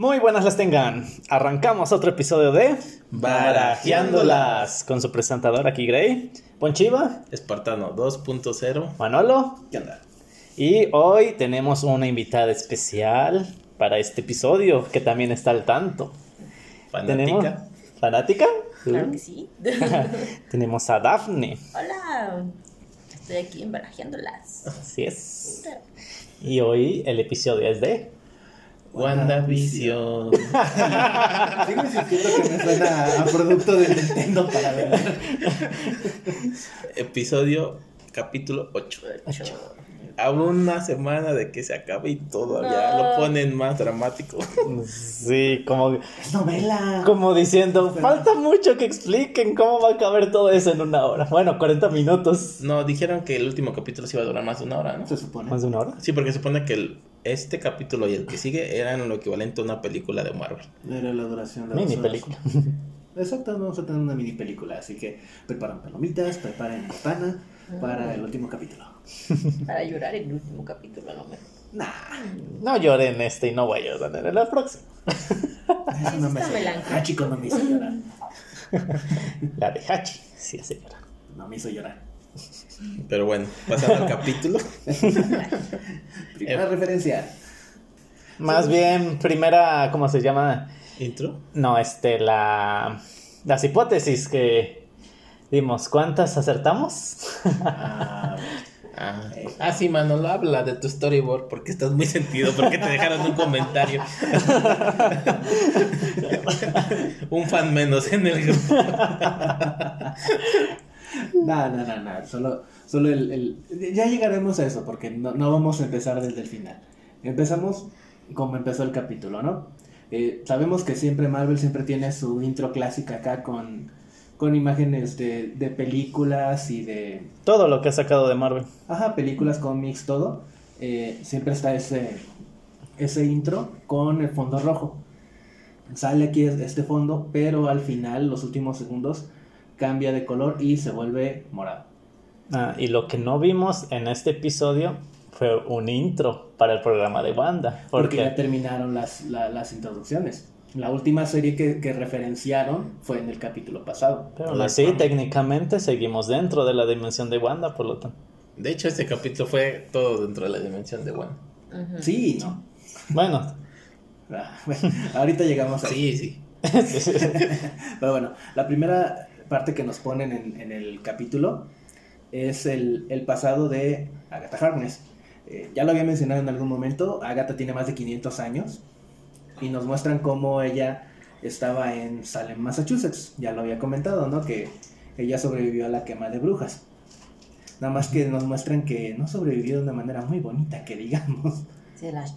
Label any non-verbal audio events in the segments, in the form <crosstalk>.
Muy buenas las tengan. Arrancamos otro episodio de Barajeándolas con su presentador aquí Gray, Ponchiva, Espartano 2.0. Manolo. ¿Qué onda? Y hoy tenemos una invitada especial para este episodio que también está al tanto. Tenemos- Fanática. ¿Fanática? Claro que sí. <laughs> Tenemos a Daphne. Hola. Estoy aquí embarajeándolas. Así es. Y hoy el episodio es de WandaVision. <laughs> Sigo insistiendo que me suena a producto de Nintendo para ver. Episodio capítulo 8. A una semana de que se acabe y todavía No. lo ponen más dramático. Sí, como, Es novela. como diciendo, falta mucho que expliquen cómo va a caber todo eso en una hora. Bueno, 40 minutos. No, dijeron que el último capítulo se iba a durar más de una hora, ¿no? Se supone. ¿Más de una hora? Sí, porque se supone que el- este capítulo y el que sigue eran lo equivalente a una película de Marvel. Era la duración de Mini película. <laughs> Exacto, vamos a tener una mini película, así que preparen palomitas, preparen botana para el último capítulo. <laughs> Para llorar en el último capítulo, no me. Nah, No lloré en este y no voy a llorar en la próxima. eso <laughs> no me chico, no me hizo llorar. La de Hachi, sí hace llorar. No me hizo llorar. Pero bueno, pasando al capítulo. <laughs> Primera referencia. Más bien, primera, ¿cómo se llama? Intro. No, este, la... Las hipótesis que dimos, ¿cuántas acertamos? Ah, Ah, ah, sí, Manolo, habla de tu storyboard porque estás muy sentido, porque te dejaron un comentario. <laughs> un fan menos en el grupo. <laughs> <laughs> No, no, no, no, solo, solo el, el- Ya llegaremos a eso, porque no, no vamos a empezar desde el final. Empezamos como empezó el capítulo, ¿no? Eh, sabemos que siempre Marvel siempre tiene su intro clásica acá con, con imágenes de, de películas y de... Todo lo que ha sacado de Marvel. Ajá, películas, cómics, todo. Eh, siempre está ese, ese intro con el fondo rojo. Sale aquí es- este fondo, pero al final, los últimos segundos, cambia de color y se vuelve morado. Ah, y lo que no vimos en este episodio fue un intro para el programa de Wanda. Porque ya terminaron las, la- las introducciones. La última serie que, que referenciaron fue en el capítulo pasado. pero aún así, técnicamente seguimos dentro de la dimensión de Wanda, por lo tanto. De hecho, este capítulo fue todo dentro de la dimensión de. Ujú. Sí, ¿no? Bueno, Ah, <laughs> bueno, ahorita llegamos ahí. Sí, sí. <laughs> Pero bueno, la primera parte que nos ponen en, el capítulo es el, el pasado de Agatha Harkness. Eh, ya lo había mencionado en algún momento, Agatha tiene más de 500 años y nos muestran cómo ella estaba en Salem, Massachusetts. Ya lo había comentado, ¿no? Que ella sobrevivió a la quema de brujas. Nada más que nos muestran que no sobrevivió de una manera muy bonita, que digamos. Se las.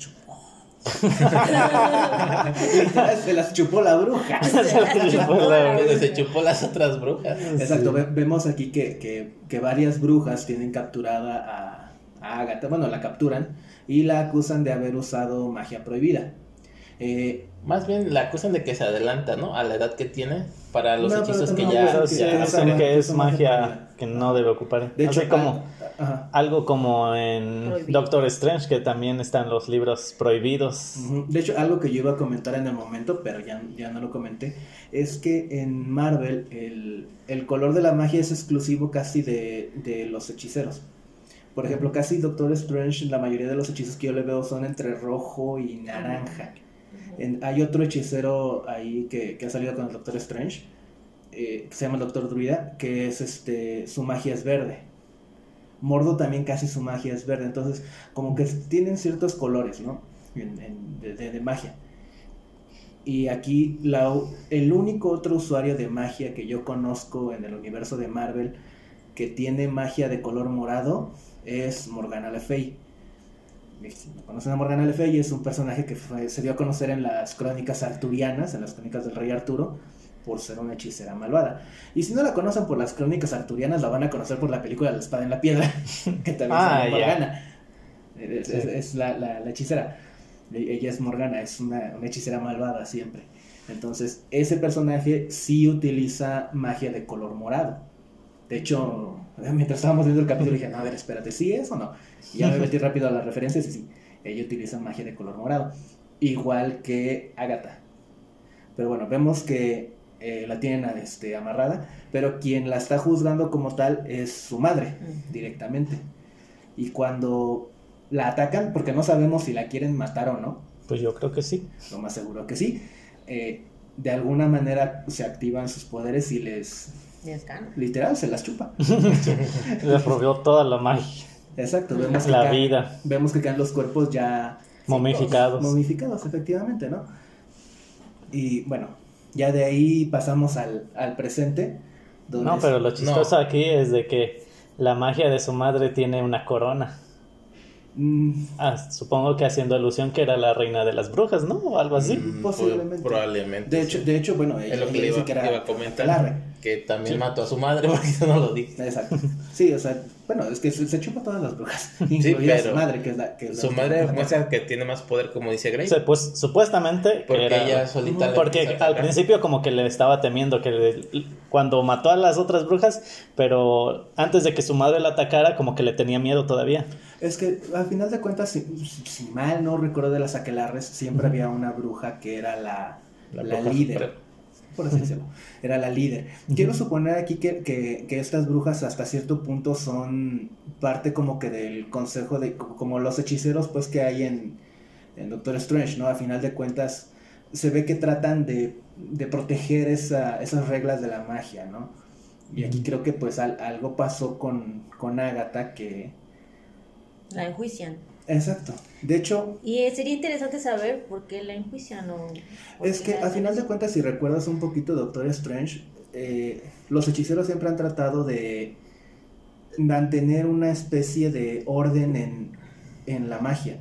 Se las chupó la bruja. Se chupó las otras brujas. Exacto, ve- vemos aquí que, que- que varias brujas tienen capturada a, a Agatha, bueno, la capturan y la acusan de haber usado magia prohibida. Eh, Más bien la acusan de que se adelanta, ¿no? A la edad que tiene para los No, hechizos que no, ya. sí ya- ma- que es magia magia que no debe ocupar. de hecho, Así como ah, ajá. algo como en Prohibido. Doctor Strange, que también están los libros prohibidos. De hecho, algo que yo iba a comentar en el momento, pero ya, ya no lo comenté, es que en Marvel el, el color de la magia es exclusivo casi de, de los hechiceros. Por ejemplo, casi Doctor Strange, la mayoría de los hechizos que yo le veo son entre rojo y naranja. En- hay otro hechicero ahí que, que ha salido con el Doctor Strange, eh, que se llama el Doctor Druida, que es este, su magia es verde. Mordo también casi su magia es verde, entonces como que tienen ciertos colores, ¿no? De, de- magia. Y aquí la, el único otro usuario de magia que yo conozco en el universo de Marvel que tiene magia de color morado es Morgana Le Fay. Si no conocen a Morgana Le Fay, es un personaje que se dio a conocer en las crónicas arturianas, en las crónicas del rey Arturo, por ser una hechicera malvada. Y si no la conocen por las crónicas arturianas, la van a conocer por la película La espada en la piedra, <laughs> que también Ah, ya. Morgana. Es, es- es la, la- la hechicera. E- Ella es Morgana, es una, una hechicera malvada siempre. Entonces, ese personaje sí utiliza magia de color morado. De hecho, <laughs> mientras estábamos viendo el capítulo dije, no, a ver, espérate, ¿sí es o no? Y ya me metí rápido a las referencias y sí, ella utiliza magia de color morado. igual que Agatha. Pero bueno, vemos que eh, la tienen este, amarrada, pero quien la está juzgando como tal es su madre, directamente. Y cuando la atacan, porque no sabemos si la quieren matar o no, Pues yo creo que sí. lo más seguro que sí, eh, de alguna manera se activan sus poderes y les, literal, se las chupa. <laughs> Le robió toda la magia, Exacto, vemos que, la ca- vida, vemos que quedan los cuerpos ya momificados. momificados, efectivamente, ¿no? Y bueno, ya de ahí pasamos al, al presente. Donde No, pero lo No. chistoso aquí es de que la magia de su madre tiene una corona. Mm, Ah, supongo que haciendo alusión que era la reina de las brujas, ¿no? O algo así. Mm, Posiblemente. Probablemente. de hecho, sí. de hecho, bueno, ella, es lo que ella le dice iba, que era iba a comentar. Que también Sí. mató a su madre <laughs> porque yo no lo dije. Exacto. Sí, o sea, bueno, es que se, se chupa todas las brujas, <laughs> incluida pero su madre, que es la que es la Su que- madre muestra que tiene más poder, como dice Grey. O sea, pues supuestamente que porque era- ella solita porque al principio como que le estaba temiendo que le- cuando mató a las otras brujas, pero antes de que su madre la atacara como que le tenía miedo todavía. Es que al final de cuentas, si, si mal no recuerdo de las aquelarres, siempre había una bruja que era la, La la, líder. Por así decirlo. Era la líder. Quiero suponer aquí que, que, que estas brujas hasta cierto punto son parte como que del consejo de, como los hechiceros pues que hay en, en Doctor Strange, ¿no? A final de cuentas se ve que tratan de, de proteger esa, esas reglas de la magia, ¿no? Y aquí creo que pues al- algo pasó con, con Agatha que... La enjuician. Exacto. De hecho, Y sería interesante saber por qué la enjuician o... Es que a final de cuentas, si recuerdas un poquito Doctor Strange, eh, los hechiceros siempre han tratado de mantener una especie de orden en, en la magia.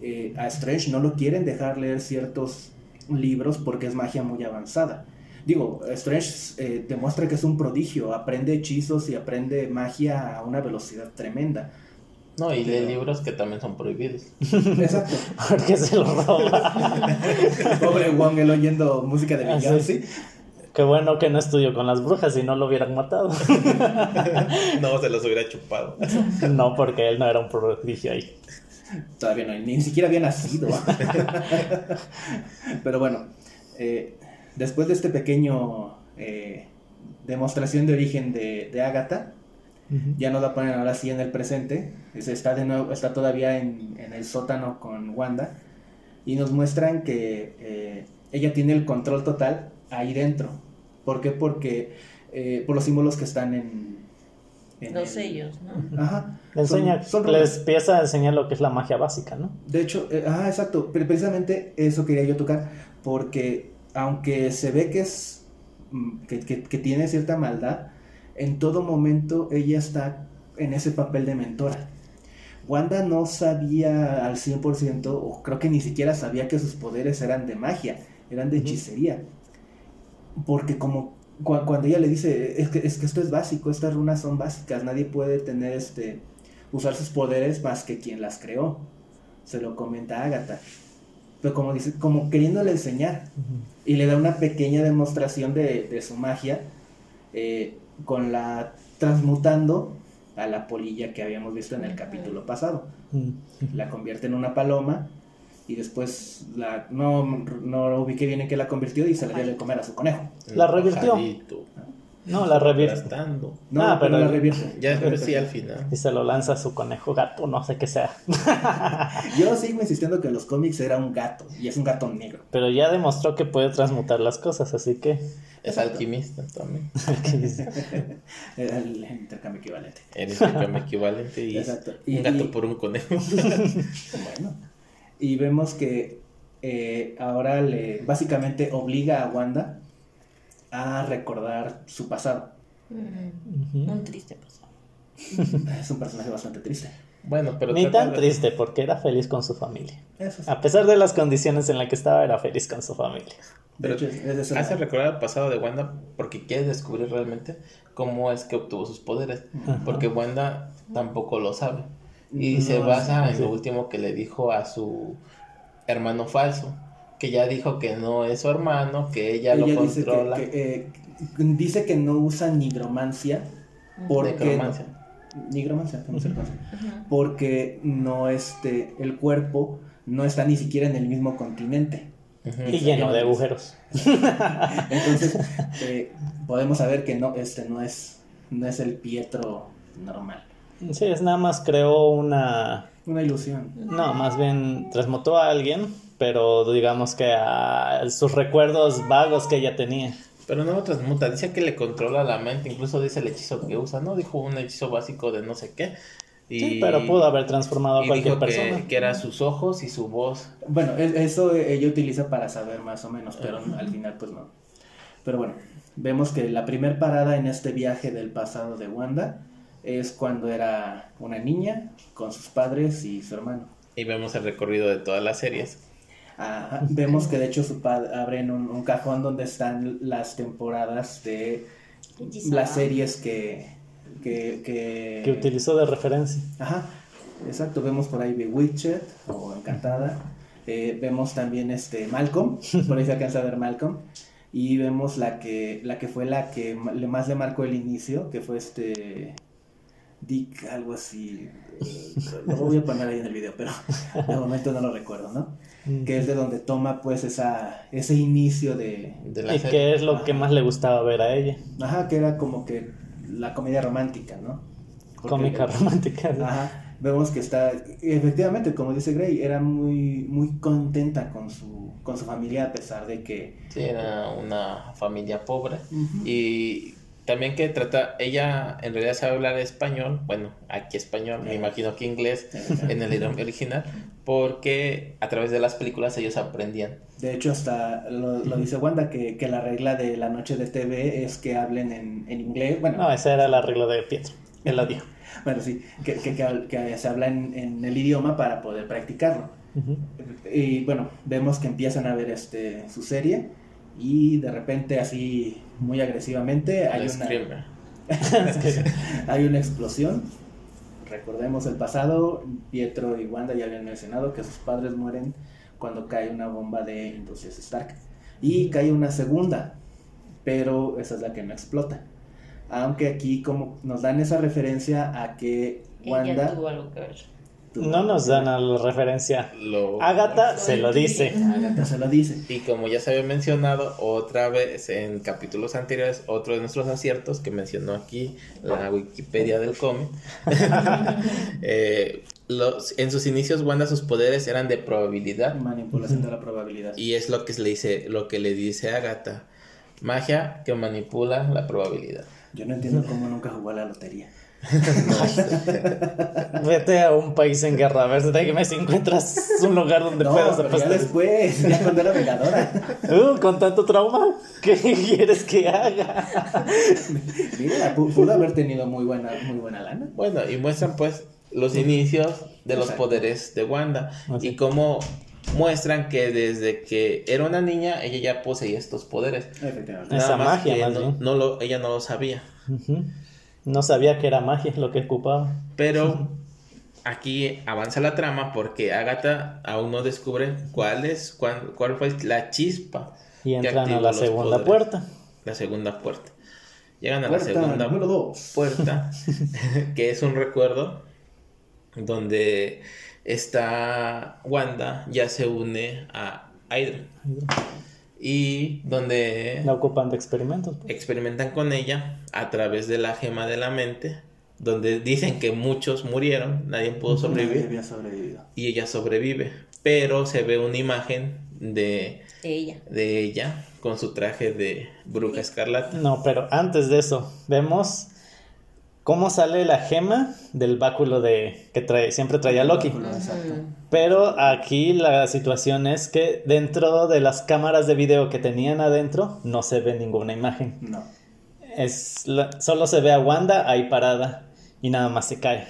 Eh, a Strange no lo quieren dejar leer ciertos libros porque es magia muy avanzada. Digo, Strange eh, demuestra que es un prodigio, aprende hechizos y aprende magia a una velocidad tremenda. No, y lee libros que también son prohibidos. Exacto. <laughs> Porque se lo roba. <laughs> Pobre Wong, él oyendo música de Ah, sí. Qué bueno que no estudió con las brujas y no lo hubieran matado. <laughs> no, se los hubiera chupado. No, porque él no era un prodigio ahí. Todavía no, ni siquiera había nacido. Pero bueno, eh, después de este pequeño eh, demostración de origen de, de Agatha, ya nos la ponen ahora sí en el presente. Es- Está, de nuevo, está todavía en, en el sótano con Wanda. Y nos muestran que eh, ella tiene el control total ahí dentro. ¿Por qué? Porque eh, por los símbolos que están en... en Los el- sellos, ¿no? Ajá. Le enseña, son les empieza a enseñar lo que es la magia básica, ¿no? De hecho, eh, ah, exacto, pero precisamente eso quería yo tocar, porque aunque se ve que es mm, que, que- que tiene cierta maldad, en todo momento ella está en ese papel de mentora. Wanda no sabía al 100%, o creo que ni siquiera sabía que sus poderes eran de magia, eran de hechicería. Porque como cu- cuando ella le dice, es que, es que esto es básico, estas runas son básicas, nadie puede tener este, usar sus poderes más que quien las creó. Se lo comenta Agatha. Pero como dice, como queriéndole enseñar. Y le da una pequeña demostración de, de su magia. Eh, con la transmutando a la polilla que habíamos visto en el capítulo pasado. Mm. La convierte en una paloma. Y después la, no, no ubiqué bien en qué la convirtió y se la dio de comer a su conejo. La revirtió. No, la revierte. No, Ah, pero pero- la revierte. Ya después sí al final. Y se lo lanza a su conejo gato, no sé qué sea. <laughs> Yo sigo insistiendo que en los cómics era un gato. Y es un gato negro. Pero ya demostró que puede transmutar las cosas, así que. Es alquimista también. <laughs> Era <laughs> el intercambio equivalente. El equivalente y Exacto. Y- un gato y- por un conejo. Bueno. Y vemos que eh, ahora le básicamente obliga a Wanda a recordar su pasado. Mm. Un triste pasado. Es un personaje bastante triste. Bueno, pero Ni tan de- triste, porque era feliz con su familia. Eso sí. A pesar de las condiciones en las que estaba, era feliz con su familia. Pero hecho, es de eso- Hace recordar el pasado de Wanda porque quiere descubrir realmente cómo es que obtuvo sus poderes. Porque Wanda tampoco lo sabe. Y No, se basa en sí. lo último que le dijo a su hermano falso. Que ya dijo que no es su hermano, que ella, Ella lo dice que, controla. que, eh, dice que no usa nigromancia porque Necromancia. nigromancia, ¿cómo se le conoce? Ujú. porque no este el cuerpo no está ni siquiera en el mismo continente. Y lleno de agujeros. <laughs> Entonces, eh, podemos saber que no, este no es, no es el Pietro normal. Sí, es nada más creó una... Una ilusión. No, más bien transmutó a alguien, pero digamos que a sus recuerdos vagos que ella tenía. Pero no lo transmuta, dice que le controla la mente, incluso dice el hechizo que usa, ¿no? Dijo un hechizo básico de no sé qué. Y, Sí, pero pudo haber transformado a cualquier dijo que- persona. Que, era sus ojos y su voz. Bueno, e- eso ella utiliza para saber más o menos, pero al final pues no. Pero bueno, vemos que la primer parada en este viaje del pasado de Wanda es cuando era una niña con sus padres y su hermano. Y vemos el recorrido de todas las series. Ajá, Vemos que de hecho su padre abren un, un cajón donde están las temporadas de las series que... que, que... Que utilizó de referencia. Ajá, exacto, vemos por ahí Bewitched o Encantada, Eh, vemos también este Malcolm, <laughs> por ahí se alcanza a ver Malcolm, y vemos la que, la que fue la que más le marcó el inicio, que fue este Dick, algo así, eh, lo voy a poner ahí en el video, pero de momento no lo recuerdo, ¿no? Que es de donde toma pues esa, ese inicio de, De la Y que es lo que más le gustaba ver a ella. ajá, que era como que la comedia romántica, ¿no? Porque- Cómica <laughs> romántica. ¿no? Ajá, vemos que está, efectivamente, como dice Gray, era muy, muy contenta con su, con su familia a pesar de que... Sí, era una familia pobre. Y también que trata, ella en realidad sabe hablar español, bueno, aquí español, me imagino que inglés en el idioma original, porque a través de las películas ellos aprendían. De hecho, hasta lo, lo dice Wanda, que, que la regla de la noche de TV es que hablen en, en inglés, bueno, No, esa era la regla de Pietro. Él la dijo. <laughs> bueno sí, que, que, que- se habla en, en el idioma para poder practicarlo. Y bueno, vemos que empiezan a ver este, su serie y de repente así, muy agresivamente, hay una... <laughs> Hay una explosión. Recordemos el pasado. Pietro y Wanda ya habían mencionado que sus padres mueren cuando cae una bomba de Industrias Stark. Y cae una segunda, pero esa es la que no explota. Aunque aquí como nos dan esa referencia a que Ella Wanda... tuvo algo que ver. No nos dan a la referencia. Lo... Agatha se lo dice. Agatha se lo dice. Y como ya se había mencionado otra vez en capítulos anteriores, otro de nuestros aciertos que mencionó aquí la Wikipedia del cómic, <laughs> eh, los, en sus inicios Wanda sus poderes eran de probabilidad Manipulación de la probabilidad. y es lo que le dice, lo que le dice a Agatha, magia que manipula la probabilidad. Yo no entiendo cómo nunca jugó a la lotería. <laughs> Vete a un país en guerra, a ver si encuentras un lugar donde No, puedas pero ya después, ya cuando era vengadora. Uh, con tanto trauma, ¿qué quieres que haga? Mira, pu- pudo haber tenido muy buena, muy buena lana. Bueno, y muestran pues los inicios de los Exacto. poderes de Wanda Así. y cómo muestran que desde que era una niña ella ya poseía estos poderes. Efectivamente. Esa Nada más magia, que más no, lo, ella no lo sabía. No sabía que era magia lo que ocupaba. Pero <laughs> aquí avanza la trama porque Agatha aún no descubre cuál es, cuál, cuál fue la chispa. Y entran a la segunda poderes. puerta. La segunda puerta. Llegan a Puerta la segunda dos. puerta, <laughs> <laughs> que es un recuerdo donde esta Wanda ya se une a Hydra. Y donde La ocupan de experimentos. pues. experimentan con ella a través de la gema de la mente, donde dicen que muchos murieron, nadie pudo Nadie sobrevivir había sobrevivido. y ella sobrevive, pero se ve una imagen de, Ella. de ella con su traje de bruja escarlata. No, pero antes de eso, vemos cómo sale la gema del báculo de que trae, siempre traía Loki. Exacto. Pero aquí la situación es que dentro de las cámaras de video que tenían adentro no se ve ninguna imagen. No. Es la- solo se ve a Wanda ahí parada y nada más se cae.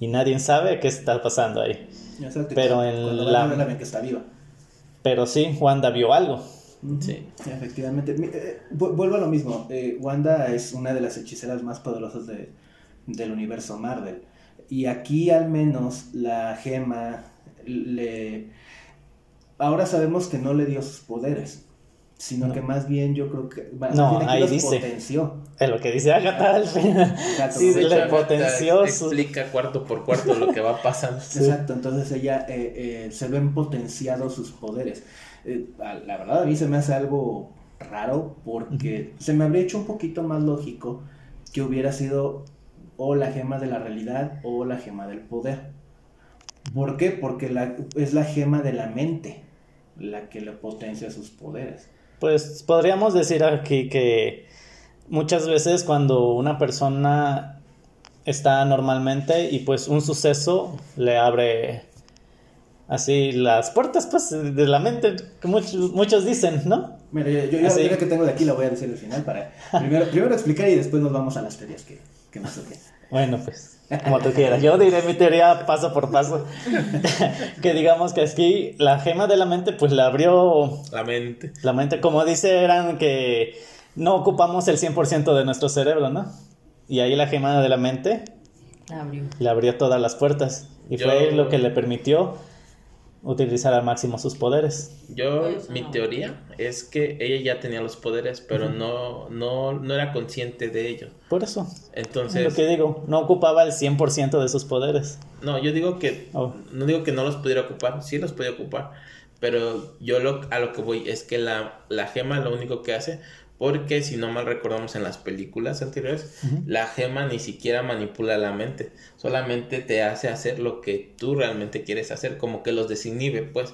Y nadie sabe qué está pasando ahí. Exacto. Pero en la- van a verla ven que está viva. Pero sí, Wanda vio algo. Sí. Efectivamente. Eh, vu- vuelvo a lo mismo. Eh, Wanda es una de las hechiceras más poderosas de- del universo Marvel. Y aquí al menos la gema le... Ahora sabemos que no le dio sus poderes, sino que más bien yo creo que más No, bien ahí los dice. potenció. Es lo que dice Agatha al final. Sí, le Agatha potenció Explica cuarto por cuarto lo que va pasando. Exacto, entonces ella eh, eh, se ven potenciados sus poderes. Eh, la verdad a mí se me hace algo raro porque se me habría hecho un poquito más lógico que hubiera sido o la gema de la realidad o la gema del poder. ¿Por qué? Porque la, es la gema de la mente la que le potencia sus poderes. Pues podríamos decir aquí que muchas veces cuando una persona está normalmente y pues un suceso le abre así las puertas pues de la mente, que muchos, muchos dicen, ¿no? Mira, yo, yo, yo Así. la teoría que tengo de aquí la voy a decir al final para primero, primero explicar y después nos vamos a las teorías que, que me surgen. Bueno, pues, como tú quieras. Yo diré mi teoría paso por paso. <laughs> que digamos que aquí la gema de la mente, pues la abrió La mente. la mente. Como dice, eran que no ocupamos el 100% de nuestro cerebro, ¿no? Y ahí la gema de la mente Abrió. le abrió todas las puertas. Y Yo- fue lo que le permitió utilizar al máximo sus poderes. Yo, mi teoría es que ella ya tenía los poderes, pero no, no, no era consciente de ellos. Por eso. Es Entonces, lo que digo, no ocupaba el 100% de sus poderes. no, yo digo que, Oh. no digo que no los pudiera ocupar, sí los podía ocupar, pero yo lo, a lo que voy es que la, la gema lo único que hace, porque si no mal recordamos en las películas anteriores, la gema ni siquiera manipula la mente, solamente te hace hacer lo que tú realmente quieres hacer, como que los desinhibe, pues.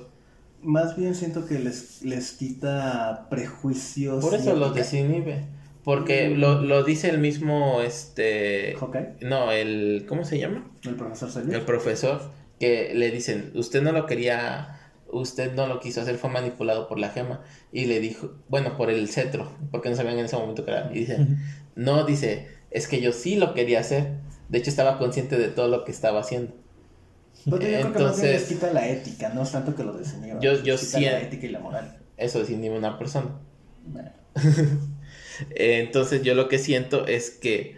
Más bien siento que les, les quita prejuicios. Por eso los desinhibe. Porque lo, lo dice el mismo, este... Hawkeye, No, el... ¿Cómo se llama? el profesor Xavier. El profesor. Que le dicen, usted no lo quería... Usted no lo quiso hacer, fue manipulado por la gema. Y le dijo, bueno, por el cetro. Porque no sabían en ese momento que era. Y dice, no, dice, es que yo sí lo quería hacer. De hecho, estaba consciente de todo lo que estaba haciendo. Pero yo creo que más bien Entonces- les quita la ética, no es tanto que lo desinhiba. Yo- yo sí- la ética y la moral. Eso desinhibe a una persona. Bueno, <laughs> Entonces yo lo que siento es que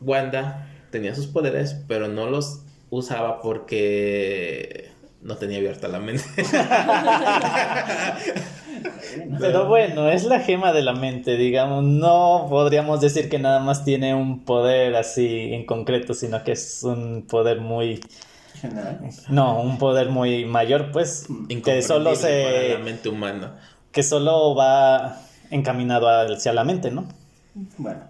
Wanda tenía sus poderes, pero no los usaba porque no tenía abierta la mente. <laughs> Pero bueno, es la gema de la mente, digamos. No podríamos decir que nada más tiene un poder así en concreto, sino que es un poder muy... general. No, un poder muy mayor, pues, que solo para la se... mente humana. que solo va encaminado hacia la mente, ¿no? Bueno,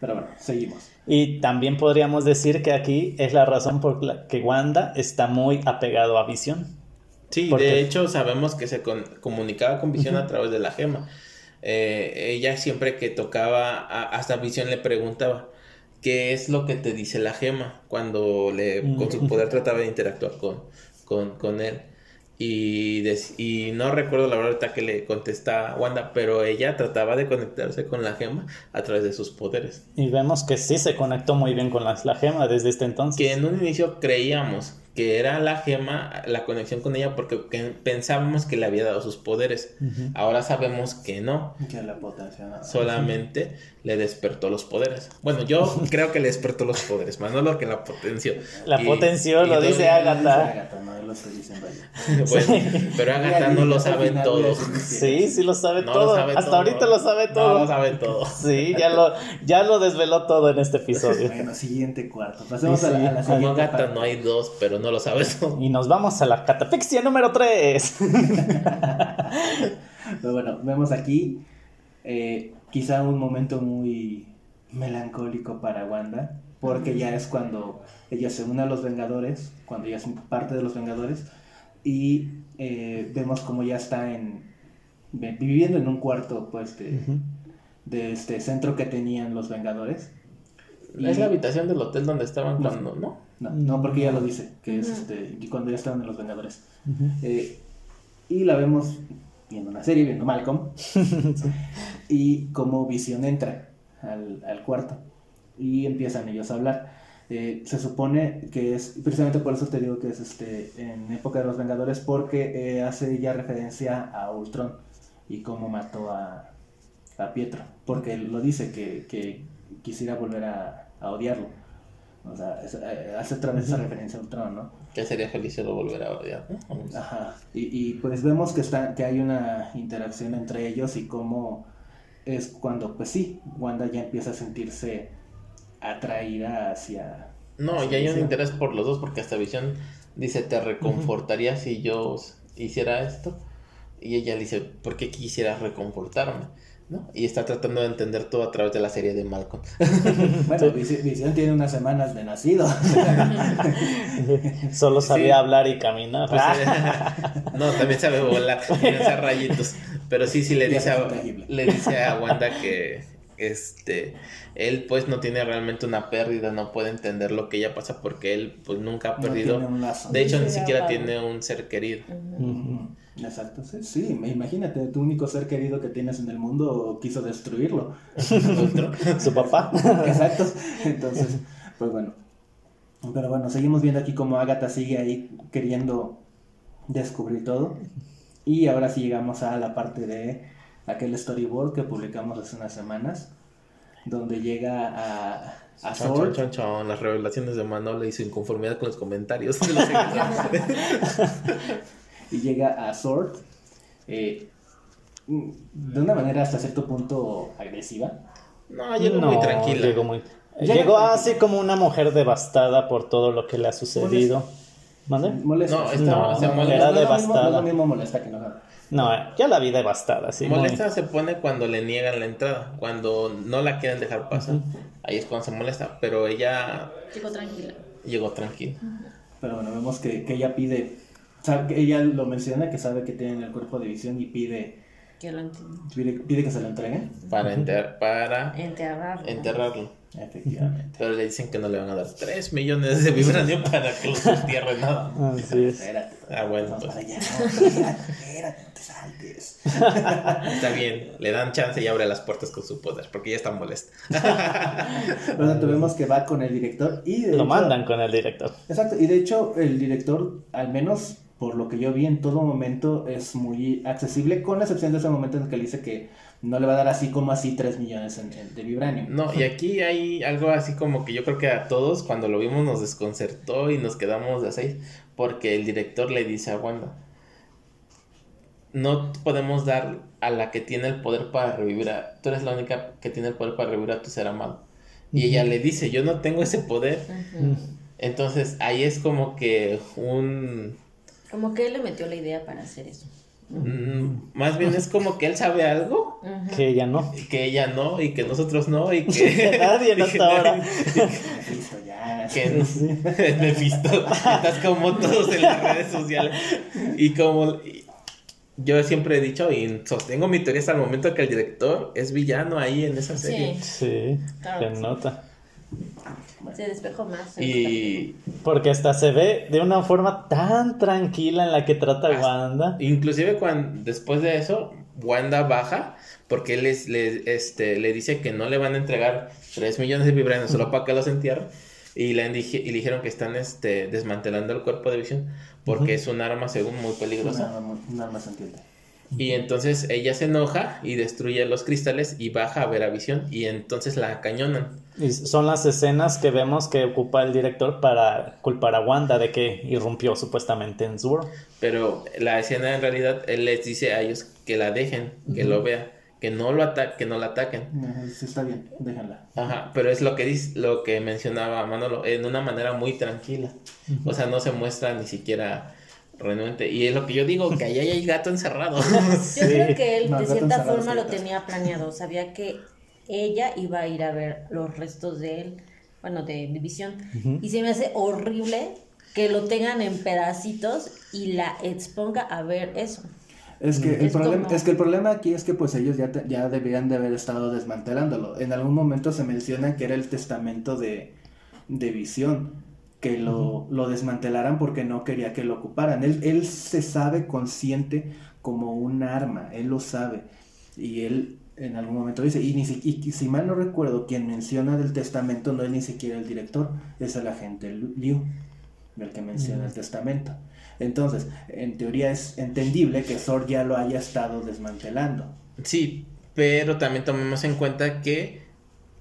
pero bueno, seguimos. Y también podríamos decir que aquí es la razón por la que Wanda está muy apegado a Visión. Sí, ¿Por de hecho sabemos que se con- comunicaba con Visión a través de la gema. Eh, ella siempre que tocaba, a- hasta Visión le preguntaba, ¿qué es lo que te dice la gema? Cuando le, con su poder trataba de interactuar con, con, con él. Y, des- y no recuerdo la verdad que le contesta Wanda, pero ella trataba de conectarse con la gema a través de sus poderes. Y vemos que sí se conectó muy bien con la, la gema desde este entonces. Que en un inicio creíamos que era la gema, la conexión con ella, porque que- pensábamos que le había dado sus poderes. Ahora sabemos que no, Que la potencia solamente le despertó los poderes. Bueno, yo <laughs> creo que le despertó los poderes, Manolo que la potenció. La Y- potenció, y lo dice Agatha. No lo. <laughs> Bueno, pero Agatha no lo sabe todo. Sí, sí lo sabe No todo. lo sabe Hasta todo. ahorita lo sabe todo. No lo sabe todo. <laughs> Sí, ya lo, ya lo desveló todo en este episodio. Bueno, siguiente cuarto. Pasemos Sí, a, la, a la Como siguiente Agatha parte. no hay dos, pero no lo sabe todo. Y nos vamos a la catafixia número 3. Pero bueno, vemos aquí eh, quizá un momento muy melancólico para Wanda, porque ya es cuando ella se une a los Vengadores, cuando ya es parte de los Vengadores, y eh, vemos como ya está en vi- viviendo en un cuarto pues de, de este centro que tenían los Vengadores. Y- Es la habitación del hotel donde estaban No. cuando, ¿no? no, no, porque ya lo dice, que es este, cuando ya estaban en los Vengadores. Eh, y la vemos viendo una serie, viendo Malcolm. <laughs> y como Visión entra al, al cuarto. Y empiezan ellos a hablar. Eh, se supone que es, precisamente por eso te digo que es este en época de los Vengadores, porque eh, hace ya referencia a Ultron y cómo mató a, a Pietro. Porque lo dice que, que quisiera volver a, a odiarlo. O sea, es- eh, hace otra vez esa referencia a Ultron, ¿no? Ya sería feliz si lo volverá a odiar. ¿no? Ajá. Y, y pues vemos que, está, que hay una interacción entre ellos y cómo es cuando, pues sí, Wanda ya empieza a sentirse atraída hacia... No, hacia y hay un interés por los dos porque hasta Visión dice, te reconfortaría si yo hiciera esto. Y ella le dice, ¿por qué quisieras reconfortarme? ¿No? Y está tratando de entender todo a través de la serie de Malcolm. <laughs> Bueno, Visión tiene unas semanas de nacido. <laughs> Solo sabía Sí. hablar y caminar. Pues, Ah, <laughs> eh, no, también sabe volar y lanzar rayitos. Pero sí, sí le dice, a, le dice a Wanda que este él pues no tiene realmente una pérdida, no puede entender lo que ella pasa porque él pues nunca ha perdido. de hecho, ni siquiera tiene un ser querido. Ujú. Exacto, sí, sí, imagínate, tu único ser querido que tienes en el mundo quiso destruirlo. <laughs> Su papá. Exacto, entonces, pues bueno. Pero bueno, seguimos viendo aquí cómo Agatha sigue ahí queriendo descubrir todo. Y ahora sí llegamos a la parte de aquel storyboard que publicamos hace unas semanas, donde llega a, a Chon, chon, Sword. chon, chon, las revelaciones de Manolo y su inconformidad con los comentarios de los seguidores. Y llega a Sword eh, de una manera hasta cierto punto agresiva. No, llegó muy tranquila. Llegó, muy... Llega llegó tranquila. así como una mujer devastada por todo lo que le ha sucedido. ¿Mande? Molesta. No, molesta. Era no mismo- devastada. no mismo molesta que. No, ya la vi devastada, sí. muy- molesta se pone cuando le niegan la entrada, cuando no la quieren dejar pasar. Ahí es cuando se molesta, pero ella Chico, tranquila. llegó tranquila. Pero bueno, vemos que, que ella pide, sabe ella lo menciona, que sabe que tiene el cuerpo de visión y pide, Que lo pide, pide que se lo entreguen. Para, enter- para Enterrarlo. enterrarlo. Efectivamente. Pero le dicen que no le van a dar 3 millones de vibranium para que los entierre nada. Así es. Espérate. Ah, bueno, Vamos pues para allá. No, espérate, espérate, no te saltes. <laughs> está bien. Le dan chance y abre las puertas con su poder, porque ella está molesta. <laughs> Tanto, vemos que va con el director y de Lo hecho- mandan con el director. Exacto, y de hecho el director, al menos por lo que yo vi en todo momento, es muy accesible, con la excepción de ese momento en el que le dice que no le va a dar así como así 3 millones en- en- de vibranium. No, y aquí hay algo así como que yo creo que a todos cuando lo vimos nos desconcertó y nos quedamos de seis, porque el director le dice a Wanda, no podemos dar a la que tiene el poder para revivir a... Tú eres la única que tiene el poder para revivir a tu ser amado. Y ella le dice, yo no tengo ese poder. Entonces ahí es como que un... Como que él le metió la idea para hacer eso. mm, más bien es como que él sabe algo. Que ella no. y que ella no y que nosotros no y que... <laughs> Que nadie <laughs> no hasta ahora. que Mephisto, estás como todos en las redes sociales y como y- yo siempre he dicho y sostengo mi teoría hasta el momento que el director es villano ahí en esa serie Sí, Sí, Claro se nota. Se despejó más. y Porque hasta se ve de una forma tan tranquila en la que trata a Wanda. inclusive cuando después de eso Wanda baja porque él les, le, este, le dice que no le van a entregar 3 millones de vibranium solo para que los entierre y le, dije- y le dijeron que están este, desmantelando el cuerpo de visión porque es un arma según muy peligrosa Un arma- un arma sentiente. Y entonces ella se enoja y destruye los cristales y baja a ver a Visión y entonces la cañonan. Y son las escenas que vemos que ocupa el director para culpar a Wanda de que irrumpió supuestamente en Sword. Pero la escena en realidad él les dice a ellos que la dejen, que lo vean, que no lo ata que no la ataquen. Sí, está bien, déjenla. Ajá, pero es lo que dice, lo que mencionaba Manolo, en una manera muy tranquila. O sea, no se muestra ni siquiera renuente. Y es lo que yo digo, que ahí hay gato encerrado. <laughs> Yo creo que él No, de el cierta forma lo tenía planeado. Sabía que ella iba a ir a ver los restos de él, bueno, de Visión. Y se me hace horrible que lo tengan en pedacitos y la exponga a ver eso. Es que, el Es problema, como- es que el problema aquí es que pues ellos ya, te- ya deberían de haber estado desmantelándolo. En algún momento se menciona que era el testamento de, de visión, que lo, lo desmantelaran porque no quería que lo ocuparan. Él, él se sabe consciente como un arma, él lo sabe. Y él en algún momento dice, y, ni si, y si mal no recuerdo, quien menciona del testamento no es ni siquiera el director, es el agente Liu, el que menciona el testamento. Entonces, en teoría es entendible que Thor ya lo haya estado desmantelando. Sí, pero también tomemos en cuenta que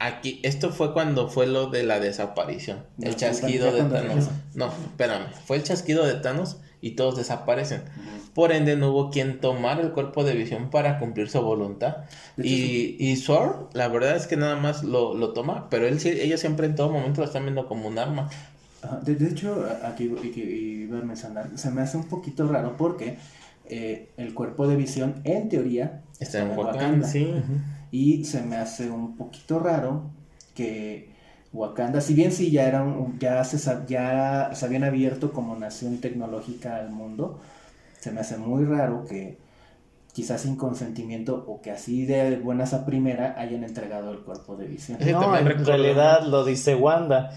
Aquí, esto fue cuando fue lo de la desaparición. No, el chasquido de Thanos. No, espérame. Fue el chasquido de Thanos y todos desaparecen. Por ende, no hubo quien tomara el cuerpo de visión para cumplir su voluntad. Y, y Sword, la verdad es que nada más lo, lo toma, pero él sí- ellos siempre en todo momento lo están viendo como un arma. De, de hecho, aquí iba a mencionar, se me hace un poquito raro porque eh, el cuerpo de visión, en teoría, Está en Wakanda. Wakanda, sí. Y se me hace un poquito raro que Wakanda, si bien sí ya era un- ya se sab- ya se habían abierto como nación tecnológica al mundo, se me hace muy raro que quizás sin consentimiento o que así de buenas a primera hayan entregado el cuerpo de visión. No, en recuerdo. realidad lo dice Wanda,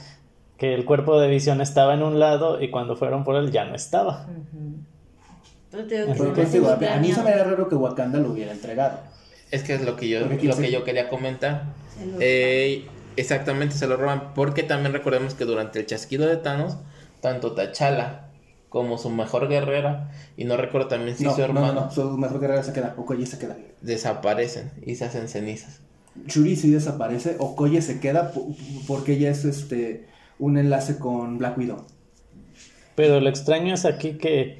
que el cuerpo de visión estaba en un lado y cuando fueron por él ya no estaba. Digo, a mí se me era raro que Wakanda lo hubiera entregado. Es que es lo que yo, lo que yo quería comentar. Eh, exactamente, se lo roban. Porque también recordemos que durante el chasquido de Thanos, tanto T'Challa como su mejor guerrera, y no recuerdo también si no, su no, hermano, no, no, su mejor guerrera se queda, Okoye se queda. desaparecen y se hacen cenizas. Shuri sí desaparece, Okoye se queda po- porque ella es este un enlace con Black Widow. Pero lo extraño es aquí que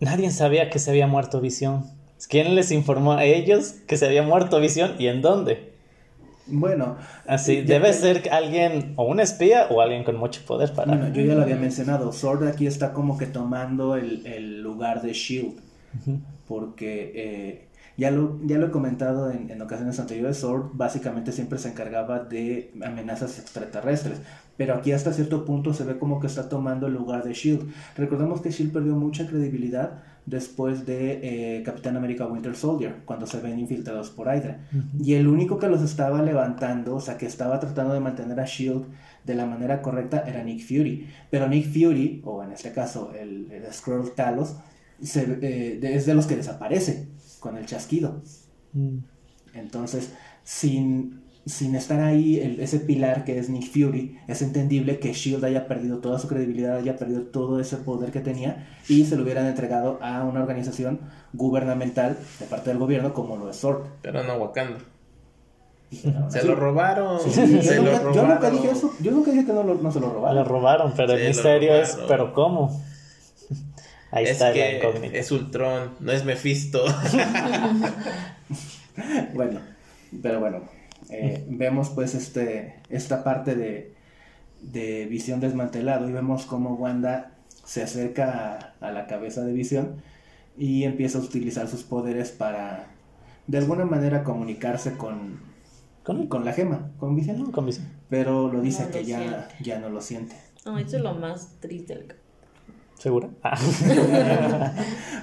nadie sabía que se había muerto Visión. ¿Quién les informó a ellos que se había muerto Visión y en dónde? Bueno, Así, ya- debe ser alguien o un espía o alguien con mucho poder para... Bueno, yo ya lo había mencionado, Sword aquí está como que tomando el, el lugar de Shield, porque eh, ya, lo, ya lo he comentado en, en ocasiones anteriores, Sword básicamente siempre se encargaba de amenazas extraterrestres, pero aquí hasta cierto punto se ve como que está tomando el lugar de Shield. Recordemos que Shield perdió mucha credibilidad después de eh, Capitán América Winter Soldier, cuando se ven infiltrados por Hydra. Y el único que los estaba levantando, o sea, que estaba tratando de mantener a Shield de la manera correcta era Nick Fury. Pero Nick Fury, o en este caso el, el Skrull Talos, se, eh, es de los que desaparece con el chasquido. Mm. Entonces, sin, sin estar ahí el- ese pilar que es Nick Fury, es entendible que Shield haya perdido toda su credibilidad, haya perdido todo ese poder que tenía y se lo hubieran entregado a una organización gubernamental de parte del gobierno como lo es SWORD. Pero no Wakanda. Se lo robaron. Sí, se yo, lo nunca, yo robaron. nunca dije eso. Yo nunca dije que no, lo- no se lo Lo robaron. robaron, pero el misterio es, robaron. ¿pero cómo? Ahí es está la que incógnita. es Ultron, no es Mephisto. <laughs> Bueno, pero bueno, eh, vemos pues este, esta parte de, de visión desmantelado y vemos cómo Wanda se acerca a, a la cabeza de visión y empieza a utilizar sus poderes para de alguna manera comunicarse con, ¿Con? con la gema, con visión. No, con visión. Pero lo dice No que lo ya, siente. ya no lo siente. No, eso es lo más triste. del ¿Segura? Ah. <laughs>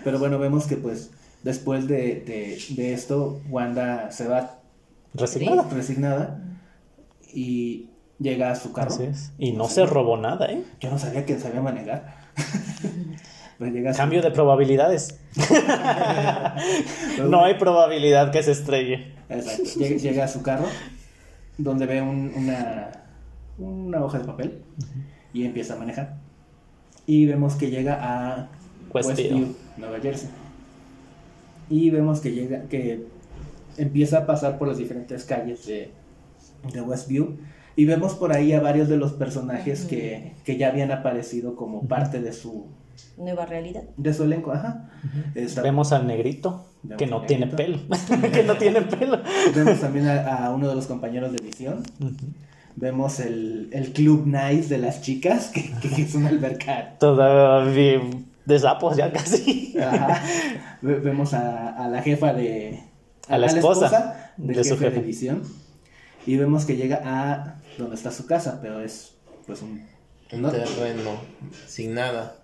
Pero bueno, vemos que pues después de, de, de esto, Wanda se va Resignada. resignada y llega a su carro. Así es. Y no se robó nada, ¿eh? Yo no sabía que sabía manejar. <laughs> Llega su- Cambio de probabilidades. <laughs> No hay probabilidad que se estrelle. Exacto. Llega, llega a su carro, donde ve un- una, una hoja de papel y empieza a manejar. Y vemos que llega a Westview. Westview, Nueva Jersey. Y vemos que llega, que empieza a pasar por las diferentes calles de, de Westview. Y vemos por ahí a varios de los personajes que, que ya habían aparecido como parte de su, Nueva realidad. de su elenco. Ajá. Vemos al negrito, Vemos que no tiene pelo. <laughs> que no tiene pelo. Vemos también a, a uno de los compañeros de visión. Ujú. Vemos el, el Club Nice de las chicas, que, que es una alberca. Todavía de sapos ya casi. Ajá. Vemos a, a la jefa de. A la esposa del de su jefe de. Y vemos que llega a donde está su casa, pero es pues un. Un no- terreno sin nada.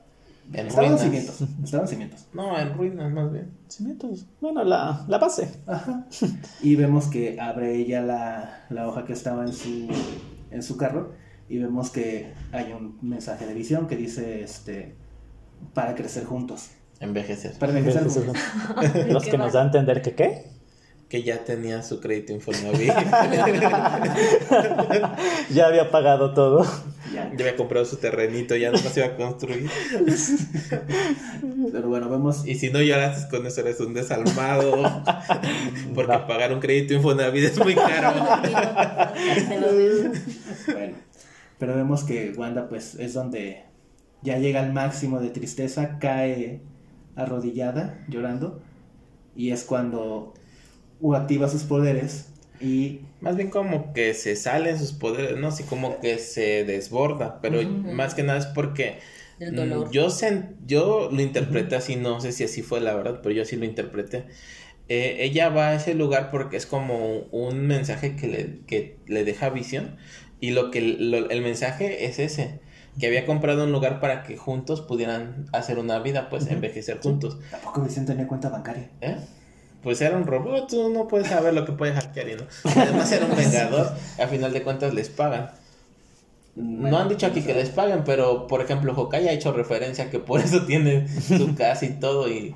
En estaban ruinas. cimientos. Estaban cimientos. No, en ruinas más bien. Cimientos. Bueno, la, la base. Ajá. <laughs> Y vemos que abre ella la, la hoja que estaba en su, en su carro. Y vemos que hay un mensaje de visión que dice este para crecer juntos. Envejecer. Para envejecer juntos. <laughs> Los ¿Qué que nos da a entender que qué. Que ya tenía su crédito Infonavit. <laughs> Ya había pagado todo. Ya. Ya había comprado su terrenito, ya no se iba a construir. Pero bueno, vemos. Y si no lloraste con eso, eres un desalmado. <laughs> Porque No. pagar un crédito Infonavit es muy caro. Bueno, pero vemos que Wanda pues es donde ya llega al máximo de tristeza, cae arrodillada, llorando, y es cuando activa sus poderes y Más bien como que se salen sus poderes, ¿no? Así como que se desborda. Pero Ujú. más que nada es porque Del mm, dolor. yo, sen- yo lo interpreté así, no sé si así fue la verdad, pero yo sí lo interpreté. Eh, ella va a ese lugar porque es como un mensaje que le, que le deja visión. Y lo que lo- el mensaje es ese. Que había comprado un lugar para que juntos pudieran hacer una vida, pues Ujú. envejecer juntos. tampoco Vicente tenía cuenta bancaria. ¿Eh? Pues era un robot, tú no puedes saber lo que puede hackear y no. Además era un vengador, a final de cuentas les pagan. No han dicho aquí que les paguen, pero por ejemplo Hokage ha hecho referencia que por eso tiene su <laughs> casa y todo y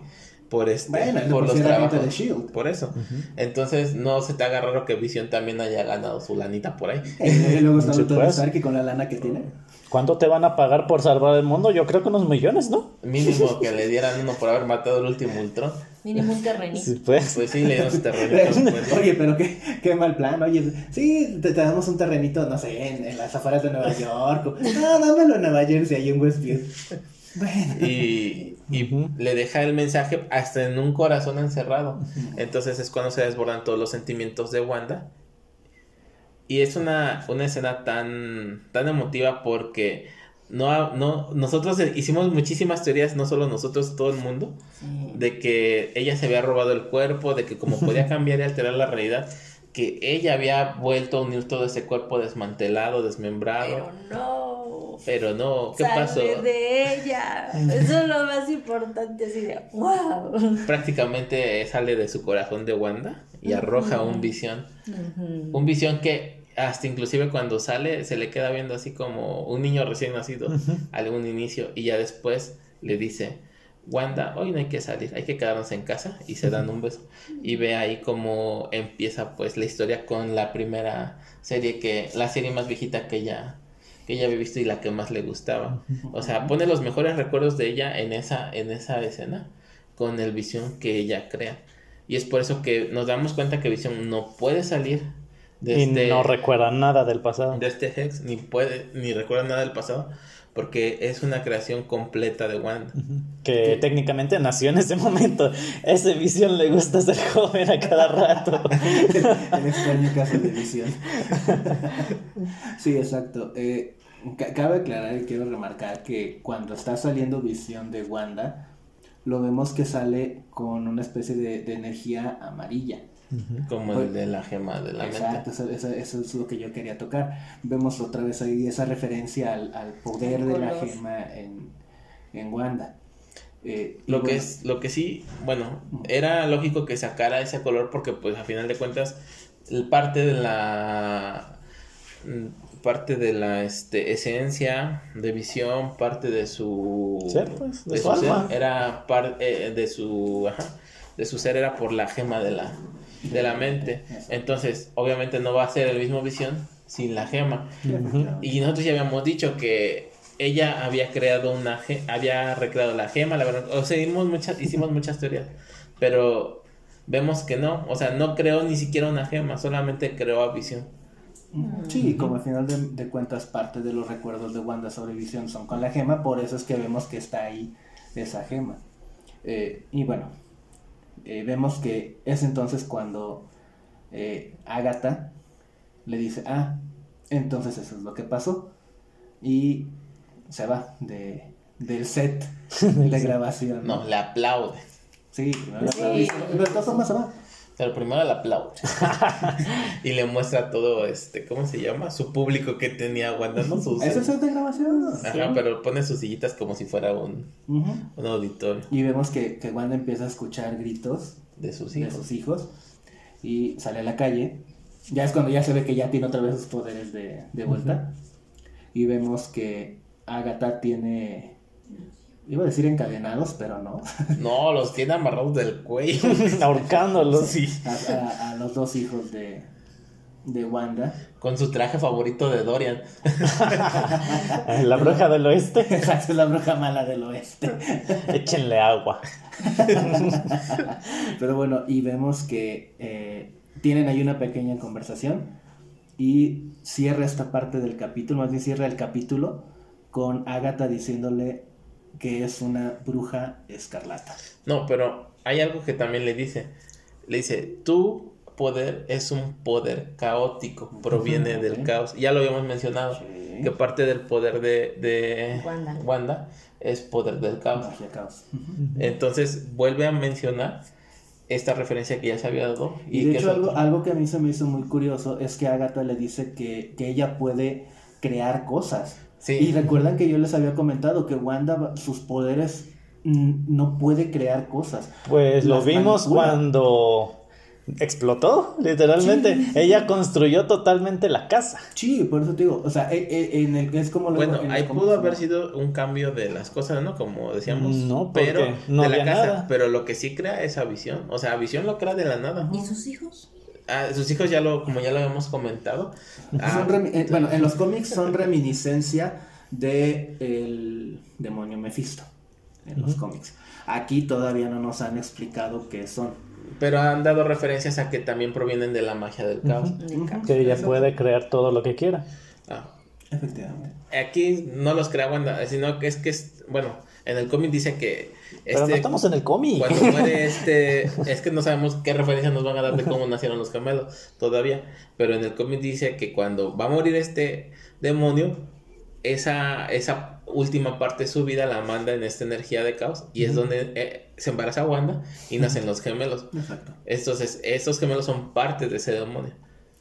por este Bueno, por los trabajos. de Shield. Por eso. Entonces no se te haga raro que Vision también haya ganado su lanita por ahí. <laughs> Y luego está Sí, pues. Stark y con la lana que tiene. ¿Cuánto te van a pagar por salvar el mundo? Yo creo que unos millones, ¿no? Mínimo que le dieran uno por haber matado el último Ultron. Mínimo un terrenito. Sí, pues. Pues sí, le dieron su terrenito. <laughs> pues. Oye, pero qué, qué mal plan. Oye, sí, te, te damos un terrenito, no sé, en, en las afueras de Nueva York. o- No, dámelo en Nueva Jersey, ahí en Westfield. Bueno. y, y le deja el mensaje hasta en un corazón encerrado. Entonces es cuando se desbordan todos los sentimientos de Wanda. Y es una, una escena tan, tan emotiva porque no, no, nosotros hicimos muchísimas teorías, no solo nosotros, todo el mundo, Sí. de que ella se había robado el cuerpo, de que como podía <laughs> cambiar y alterar la realidad, que ella había vuelto a unir todo ese cuerpo desmantelado, desmembrado. Pero no. Pero no, ¿qué Sale pasó? de ella. <laughs> Eso es lo más importante, así de wow. prácticamente sale de su corazón de Wanda y arroja un visión. Un visión que hasta inclusive cuando sale se le queda viendo así como un niño recién nacido al un inicio y ya después le dice, Wanda, hoy no hay que salir, hay que quedarnos en casa y se dan un beso. Y ve ahí como empieza pues la historia con la primera serie que, la serie más viejita que ella que ella había visto y la que más le gustaba. O sea, pone los mejores recuerdos de ella en esa, en esa escena con el visión que ella crea. Y es por eso que nos damos cuenta que Visión no puede salir de Y este, no recuerda nada del pasado. de este Hex, ni puede, ni recuerda nada del pasado, porque es una creación completa de Wanda. Que técnicamente nació en ese momento. Ese visión le gusta ser joven a cada rato. <laughs> El extraño caso de visión. <laughs> sí, exacto. Eh, ca- cabe aclarar y quiero remarcar que cuando está saliendo visión de Wanda, lo vemos que sale con una especie de, de energía amarilla. Como el de la gema de la Exacto, mente. eso, eso- eso es lo que yo quería tocar. Vemos otra vez ahí esa referencia al, al poder de la gema en, en Wanda. Eh, Lo que es, lo que sí, bueno, era lógico que sacara ese color porque pues a final de cuentas el parte de la mm, parte de la este, esencia de visión, parte de su Ser, pues, de su alma. ser, era parte de su ajá, de su ser era por la gema de la de la mente. Entonces, obviamente no va a ser el mismo visión sin la gema. Y nosotros ya habíamos dicho que ella había creado una había recreado la gema, la verdad, o sea, hicimos muchas, hicimos muchas teorías, pero vemos que no, o sea, no creó ni siquiera una gema, solamente creó a Visión. Sí, como al final de, de cuentas parte de los recuerdos de Wanda sobre Visión son con la gema, por eso es que vemos que está ahí esa gema. Eh, y bueno, eh, vemos que es entonces cuando eh, Agatha le dice, ah, entonces eso es lo que pasó. Y se va de, del set <laughs> de grabación. No, le aplaude, Sí, pero de todas formas se va. Pero primero le aplaude. <laughs> y le muestra todo, este, ¿cómo se llama? Su público que tenía Wanda, ¿no? Sus, Es el set de grabación. Ajá, pero pone sus sillitas como si fuera un, Ujú. un auditorio Y vemos que, que Wanda empieza a escuchar gritos de sus de hijos. sus hijos y sale a la calle. Ya es cuando ya se ve que ya tiene otra vez sus poderes de, de vuelta. Y vemos que Agatha tiene, iba a decir encadenados, pero no, No, los tiene amarrados del cuello. <laughs> Ahorcándolos. sí. a, a- a los dos hijos de, de Wanda. Con su traje favorito de Dorian. <laughs> la bruja del oeste. <laughs> Exacto, la bruja mala del oeste. Échenle agua. Pero bueno, y vemos que eh, tienen ahí una pequeña conversación y cierra esta parte del capítulo, más bien cierra el capítulo con Agatha diciéndole que es una bruja escarlata. No, pero hay algo que también le dice. Le dice, tu poder es un poder caótico, proviene del caos. Ya lo habíamos mencionado, que parte del poder de, de Wanda. es poder del caos. Entonces vuelve a mencionar esta referencia que ya se había dado. Y, de hecho algo, algo, que a mí se me hizo muy curioso es que Agatha le dice que, que ella puede crear cosas. Y recuerdan que yo les había comentado que Wanda, sus poderes no puede crear cosas. Pues lo vimos cuando explotó, literalmente. Ella construyó totalmente la casa. Sí, por eso te digo, o sea, e, e, en el, es como... bueno, ahí pudo haber sido un cambio de las cosas, ¿no? Como decíamos. No, pero no de la casa. Pero lo que sí crea esa visión, o sea, visión lo crea de la nada. ¿Y sus hijos? Ah, sus hijos ya lo, como ya lo habíamos comentado. Ah, eh, bueno, en los cómics son reminiscencia de el demonio Mephisto. En los cómics. Aquí todavía no nos han explicado qué son. Pero han dado referencias a que también provienen de la magia del caos. Que ella puede crear todo lo que quiera. Ah. Efectivamente. Aquí no los crea Wanda, sino que es que, es, bueno, en el cómic dice que... Pero no este, estamos en el cómic. Cuando <laughs> muere este... es que no sabemos qué referencia nos van a dar de cómo nacieron los gemelos todavía. Pero en el cómic dice que cuando va a morir este demonio, esa, esa última parte de su vida la manda en esta energía de caos y es donde eh, se embaraza Wanda y nacen los gemelos. Exacto. Entonces, estos gemelos son parte de ese demonio.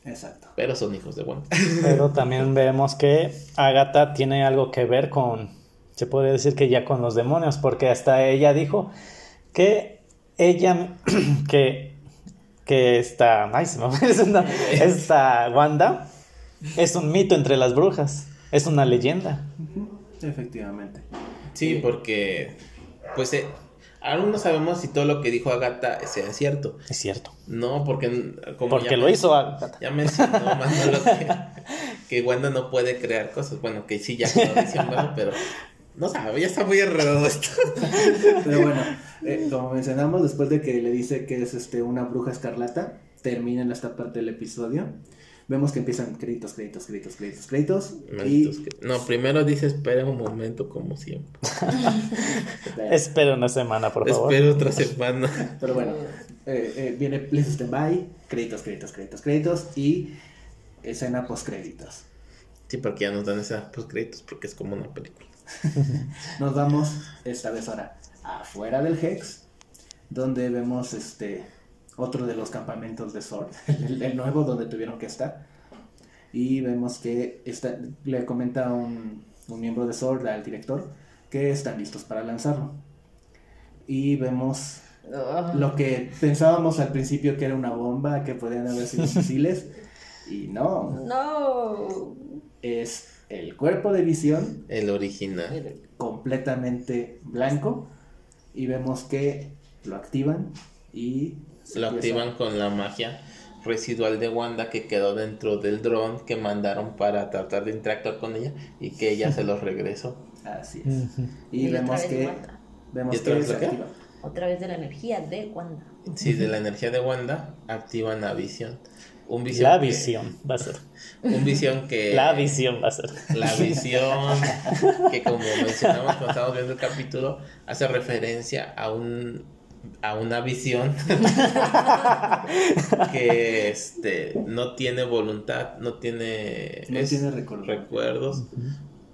Exacto. Pero son hijos de Wanda. Pero también vemos que Agatha tiene algo que ver con, se puede decir que ya con los demonios, porque hasta ella dijo que ella, <clears throat> que, que esta, ay, se me <laughs> esta Wanda es un mito entre las brujas, es una leyenda. Efectivamente. Sí, porque, pues, eh, aún no sabemos si todo lo que dijo Agatha sea cierto. Es cierto. No, porque como Porque lo hizo Agatha. Ya mencionó <laughs> Manolo que, que Wanda no puede crear cosas. Bueno, que sí ya quedó diciendo, pero no sabe, ya está muy enredado esto. <laughs> Pero bueno, eh, como mencionamos, después de que le dice que es este una bruja escarlata, termina en esta parte del episodio. Vemos que empiezan créditos, créditos, créditos, créditos, créditos. Y... No, primero dice espera un momento como siempre. <laughs> Espera una semana, por favor. Espera otra semana. Pero bueno, eh, eh, viene Please Stand By, créditos, créditos, créditos, créditos y escena post créditos. Sí, porque ya nos dan escena post créditos porque es como una película. <laughs> nos vamos esta vez ahora afuera del Hex, donde vemos este otro de los campamentos de Sword, <laughs> el, nuevo donde tuvieron que estar. Y vemos que está, le comenta un, un miembro de Sword al director que están listos para lanzarlo. Y vemos ah. lo que pensábamos al principio que era una bomba, que podían haber sido <laughs> misiles. y no. No. Es el cuerpo de visión. El original. Completamente blanco. Y vemos que lo activan y lo activan con la magia residual de Wanda que quedó dentro del dron que mandaron para tratar de interactuar con ella y que ella se los regresó. <laughs> Así es. Y, vemos que vemos que activa. Otra vez de la energía de Wanda. Sí, de la energía de Wanda activan la visión. Un visión la visión va a ser. Un visión que. La visión va a ser. La visión que, como mencionamos cuando estábamos viendo el capítulo, hace referencia a un a una visión <laughs> que este no tiene voluntad, no tiene, recuerdos,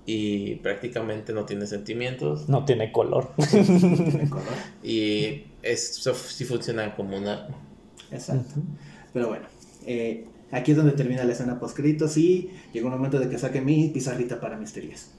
y prácticamente no tiene sentimientos. No tiene color. Y eso sí funciona como una... Exacto. Pero bueno, eh, aquí es donde termina la escena post y llegó un momento de que saque mi pizarrita para misterios.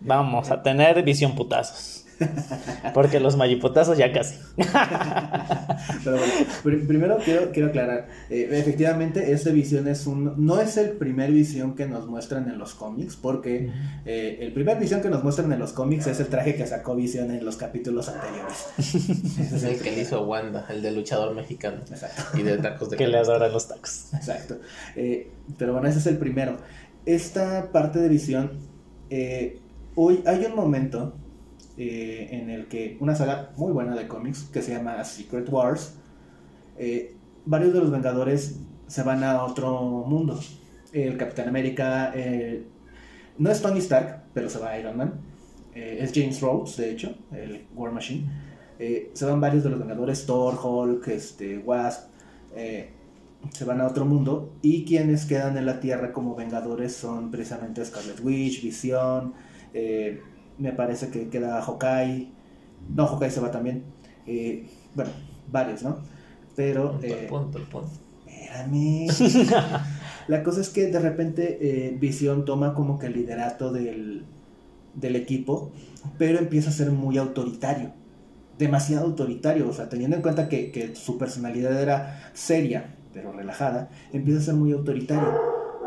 Vamos a tener visión putazos. <laughs> Porque los mayipotazos ya casi. <laughs> Pero bueno, primero quiero, quiero aclarar. Eh, efectivamente, este visión es un. No es el primer visión que nos muestran en los cómics, porque eh, el primer visión que nos muestran en los cómics es el traje que sacó Visión en los capítulos anteriores. <laughs> es el que le hizo Wanda, el de luchador mexicano. Exacto. Y de tacos de Que le adoran los tacos. Exacto. Eh, pero bueno, ese es el primero. Esta parte de visión. hoy hay un momento eh, en el que una saga muy buena de cómics que se llama Secret Wars, eh, varios de los Vengadores se van a otro mundo. El Capitán América eh, no es Tony Stark, pero se va a Iron Man. es James Rhodes, de hecho, el War Machine. se van varios de los Vengadores, Thor, Hulk, este, Wasp. se van a otro mundo y quienes quedan en la Tierra como Vengadores son precisamente Scarlet Witch, Visión, me parece que queda Hawkeye, no, Hawkeye se va también, eh, bueno, varios, ¿no? Pero... Eh, punto, punto. Espérame. <laughs> La cosa es que de repente eh, Visión toma como que el liderato del, del equipo, pero empieza a ser muy autoritario, demasiado autoritario, o sea, teniendo en cuenta que, que su personalidad era seria, pero relajada, empieza a ser muy autoritario.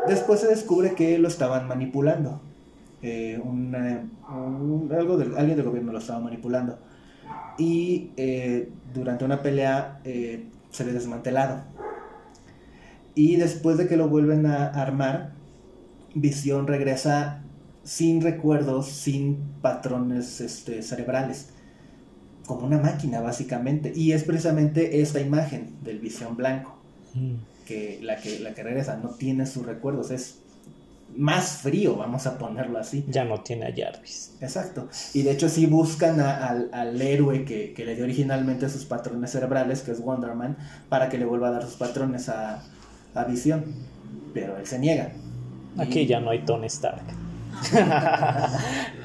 Después se descubre que lo estaban manipulando eh, algo de, alguien del gobierno lo estaba manipulando. Y eh, durante una pelea eh, se ve desmantelado. Y después de que lo vuelven a armar, Visión regresa sin recuerdos, sin patrones este, cerebrales. Como una máquina, básicamente. Y es precisamente esta imagen del Visión Blanco. Mm. Que la, que la que regresa no tiene sus recuerdos, es más frío, vamos a ponerlo así. Ya no tiene a Jarvis. Exacto. Y de hecho sí buscan al, héroe que, le dio originalmente sus patrones cerebrales, que es Wonder Man, para que le vuelva a dar sus patrones a, a Visión. Pero él se niega. Aquí ya no hay Tony Stark.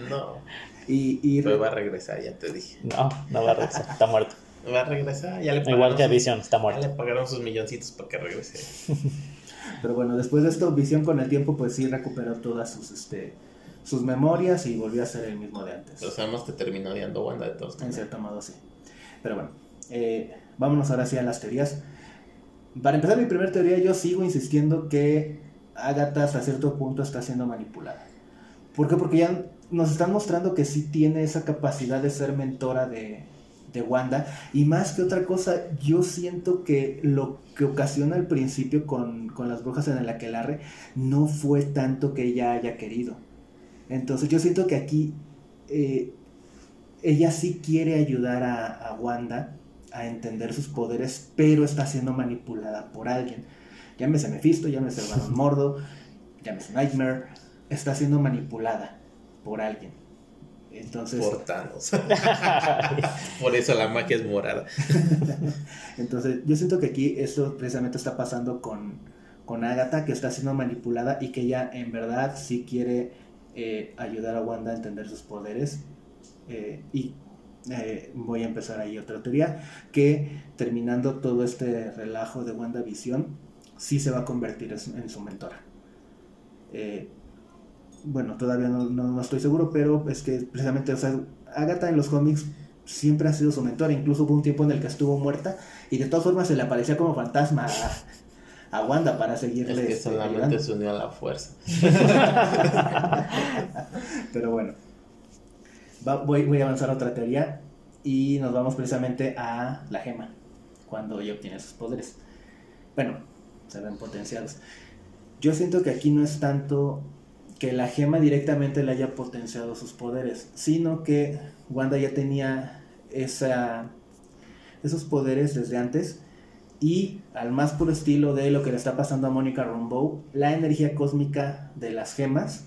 no. <laughs> Y, y Pero va a regresar, ya te dije. No, no va a regresar, está muerto. Va a regresar, ya le Igual que a Visión, está muerto. Ya le pagaron sus milloncitos para que regrese. <laughs> Pero bueno, después de esto, Visión con el tiempo, pues sí recuperó todas sus, este, sus memorias y volvió a ser el mismo de antes. Pero sabemos que terminó odiando Wanda de todos. En cierto modo, sí. Pero bueno, eh, vámonos ahora sí a las teorías. Para empezar mi primera teoría, yo sigo insistiendo que Agatha hasta cierto punto está siendo manipulada. ¿Por qué? Porque ya nos están mostrando que sí tiene esa capacidad de ser mentora de, de Wanda. Y más que otra cosa, yo siento que lo que ocasiona al principio con, las brujas en el aquelarre no fue tanto que ella haya querido. Entonces yo siento que aquí eh, ella sí quiere ayudar a, Wanda a entender sus poderes, pero está siendo manipulada por alguien. Llámese Mephisto, llámese el Barón <laughs> Mordo, llámese Nightmare, está siendo manipulada por alguien. Entonces, por <laughs> por eso la magia es morada. <laughs> Entonces, yo siento que aquí esto precisamente está pasando con, con Agatha, que está siendo manipulada y que ella en verdad sí quiere eh, ayudar a Wanda a entender sus poderes. Eh, y eh, voy a empezar ahí otra teoría, que terminando todo este relajo de WandaVision, sí se va a convertir en, su mentora bueno, todavía no, estoy seguro, pero es que precisamente, o sea, Agatha en los cómics siempre ha sido su mentora, incluso hubo un tiempo en el que estuvo muerta y de todas formas se le aparecía como fantasma a, Wanda para seguirle. Es que este, solamente se unió a la fuerza. <laughs> pero bueno, voy, voy a avanzar a otra teoría y nos vamos precisamente a la gema, cuando ella obtiene sus poderes. Bueno, se ven potenciados. Yo siento que aquí no es tanto que la gema directamente le haya potenciado sus poderes, sino que Wanda ya tenía esos poderes desde antes y al más puro estilo de lo que le está pasando a Mónica Rambeau, la energía cósmica de las gemas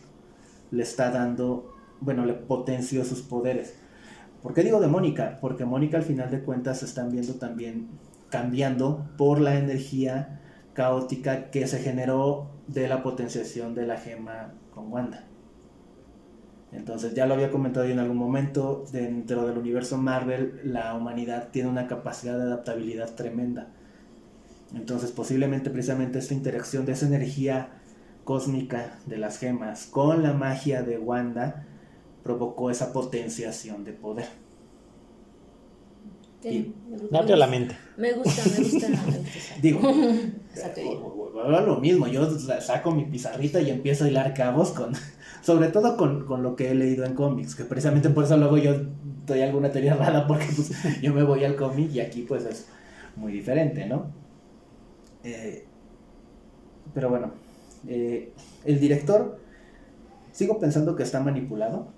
le está dando, bueno, le potenció sus poderes. ¿Por qué digo de Mónica? Porque Mónica al final de cuentas se están viendo también cambiando por la energía caótica que se generó de la potenciación de la gema con Wanda. Entonces ya lo había comentado en algún momento, dentro del universo Marvel la humanidad tiene una capacidad de adaptabilidad tremenda. Entonces posiblemente precisamente esta interacción de esa energía cósmica de las gemas con la magia de Wanda provocó esa potenciación de poder. Sí, me gusta. Me abrió la mente. Me gusta, me gusta, me gusta. <laughs> Digo, ahora lo mismo, yo saco mi pizarrita y empiezo a hilar cabos con, <laughs> sobre todo con, con lo que he leído en cómics, que precisamente por eso luego yo doy alguna teoría rara porque pues, <laughs> yo me voy al cómic y aquí pues es muy diferente, ¿no? Eh, pero bueno, eh, el director, sigo pensando que está manipulado,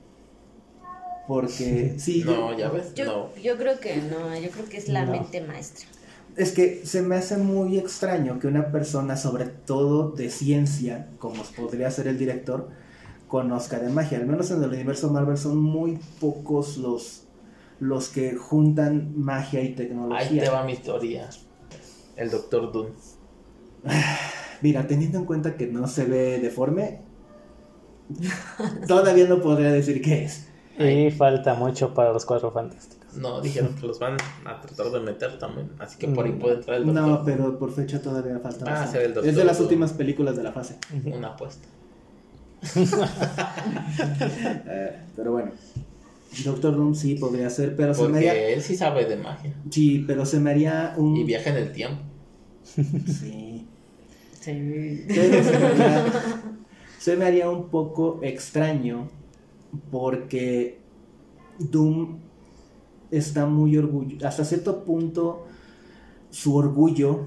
porque sí, No, ya ves, Yo, no. yo creo que no, yo creo que es la No. mente maestra. Es que se me hace muy extraño que una persona, sobre todo de ciencia, como podría ser el director, conozca de magia. Al menos en el universo Marvel son muy pocos los, los que juntan magia y Ahí tecnología. te va mi teoría. El Doctor Doom. <sighs> Mira, teniendo en cuenta que no se ve deforme, todavía no podría decir qué es. Y falta mucho para los cuatro fantásticos. No, dijeron que los van a tratar de meter también. Así que por ahí Mm. puede entrar el Doctor No, pero por fecha todavía falta. Ah, bastante. será el Doctor es de las últimas películas de la fase. Una apuesta. <laughs> Eh, pero bueno, Doctor Doom sí podría ser, pero se me haría. Porque él sí sabe de magia. Sí, pero se me haría un. Y viaja en el tiempo. Sí. Sí. Pero se me, haría, se me haría un poco extraño porque Doom está muy orgulloso. Hasta cierto punto, su orgullo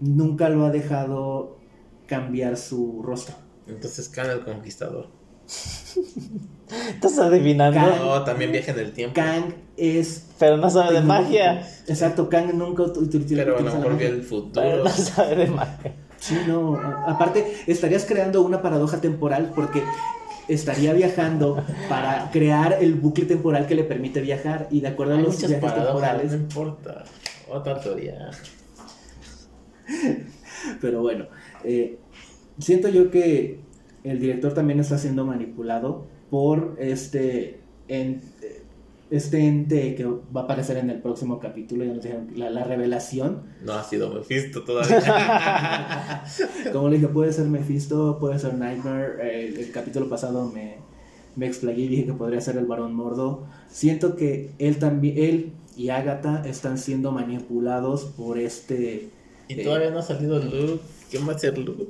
nunca lo ha dejado cambiar su rostro. Entonces Khan el Conquistador. <laughs> Estás adivinando, Kang. No, también viaja en el tiempo. Kang es. pero no sabe de magia. Exacto, Kang nunca ut- ut- utiliza Pero a lo mejor el Pero futuro. no sabe de magia. Sí, no. Aparte, estarías creando una paradoja temporal porque estaría viajando para crear el bucle temporal que le permite viajar y de acuerdo a Hay los viajes temporales. no importa. Otra teoría. <laughs> Pero bueno, eh, siento yo que el director también está siendo manipulado por este en- este ente que va a aparecer en el próximo capítulo, ya nos dijeron, la, la revelación. No ha sido Mephisto todavía. <laughs> Como le dije, puede ser Mephisto, puede ser Nightmare. eh, el capítulo pasado me, me explayé y dije que podría ser el Barón Mordo. Siento que él también, él y Agatha están siendo manipulados por este. y todavía no ha salido Luke. ¿Quién va a ser Luke?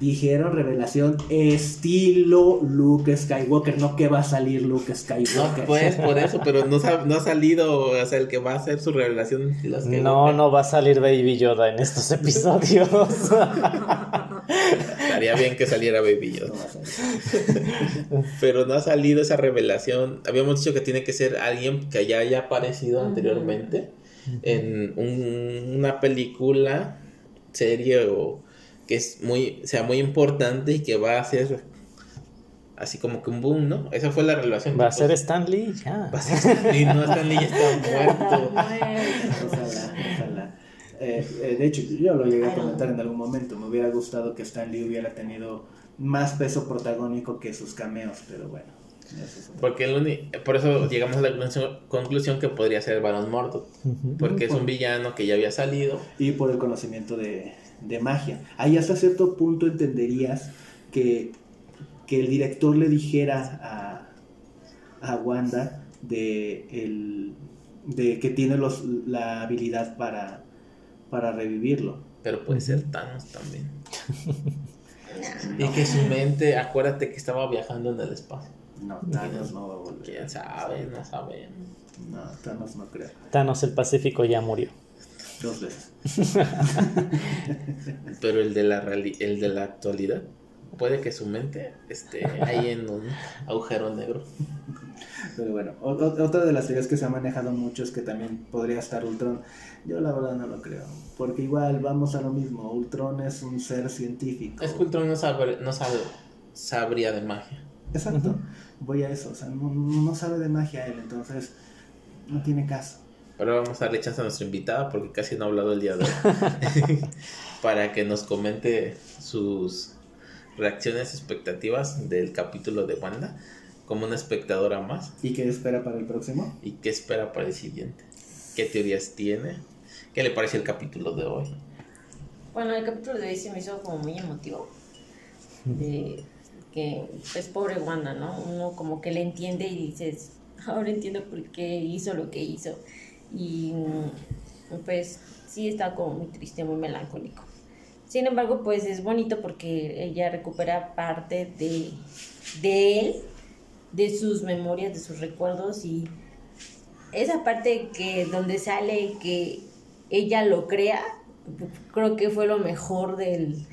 Dijeron revelación estilo Luke Skywalker, no que va a salir Luke No, Skywalker. pues <laughs> por eso, pero no, no ha salido. O sea, el que va a hacer su revelación. No, no va a salir Baby Yoda en estos episodios. Estaría bien que saliera Baby Yoda. No. <laughs> Pero no ha salido esa revelación. Habíamos dicho que tiene que ser alguien que ya haya aparecido anteriormente en un- una película, serie o que es muy, sea muy importante y que va a ser así como que un boom, ¿no? Esa fue la revelación. <laughs> Va a ser pues, Stan Lee, ya. va a ser- y no Stan Lee ya está <laughs> muerto. Ojalá, ojalá. Eh, eh, de hecho, yo lo llegué a comentar en algún momento. Me hubiera gustado que Stan Lee hubiera tenido más peso protagónico que sus cameos, pero bueno. eso es otra- Porque el uni- por eso llegamos a la conclusión- conclusión que podría ser el Barón Mordo. Porque es un villano que ya había salido. Y por el conocimiento de, de magia. Ahí hasta cierto punto entenderías que, que el director le dijera a, a Wanda de, el, de que tiene los, la habilidad para, para revivirlo. Pero puede ser Thanos también. <laughs> Y que su mente, acuérdate que estaba viajando en el espacio. No, Thanos no va a volver. Quién sabe, no sabe. No, Thanos no creo. Thanos el Pacífico ya murió. Dos veces. <laughs> Pero el de la reali- el de la actualidad, puede que su mente esté ahí en un agujero negro. Pero bueno, o- o- otra de las teorías que se ha manejado mucho es que también podría estar Ultron. Yo la verdad no lo creo. Porque igual vamos a lo mismo. Ultron es un ser científico. Es que Ultron no, sabe, no sabe- sabría de magia. Exacto. Voy a eso. O sea, no, no sabe de magia él. Entonces, no tiene caso. Pero vamos a darle chance a nuestra invitada porque casi no ha hablado el día de hoy. <laughs> <laughs> Para que nos comente sus reacciones, expectativas del capítulo de Wanda como una espectadora más ¿Y qué espera para el próximo? y qué espera para el siguiente. ¿Qué teorías tiene? ¿Qué le parece el capítulo de hoy? Bueno, el capítulo de hoy se me hizo como muy emotivo. De que es pobre Wanda, ¿no? Uno como que le entiende y dices, ahora entiendo por qué hizo lo que hizo. Y pues sí está como muy triste, muy melancólico. Sin embargo, pues es bonito porque ella recupera parte de, de él, de sus memorias, de sus recuerdos y esa parte que donde sale que ella lo crea, creo que fue lo mejor del,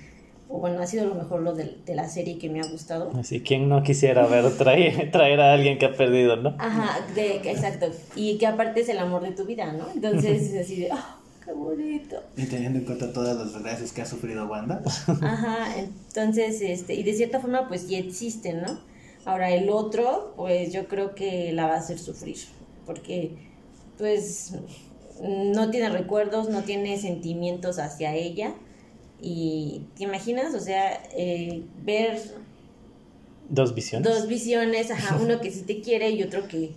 o bueno, ha sido lo mejor lo de, de la serie que me ha gustado. Así, ¿quién no quisiera ver traer, <laughs> traer a alguien que ha perdido, no? Ajá, de, exacto. Y que aparte es el amor de tu vida, ¿no? Entonces es <laughs> así de, ¡ah, qué bonito! Y teniendo en cuenta todas las desgracias que ha sufrido Wanda. <laughs> Ajá, entonces, este, y de cierta forma, pues sí existen, ¿no? Ahora el otro, pues yo creo que la va a hacer sufrir, porque, pues, no tiene recuerdos, no tiene sentimientos hacia ella. Y te imaginas, o sea, eh, ver Dos visiones. dos visiones, ajá, <laughs> uno que sí te quiere y otro que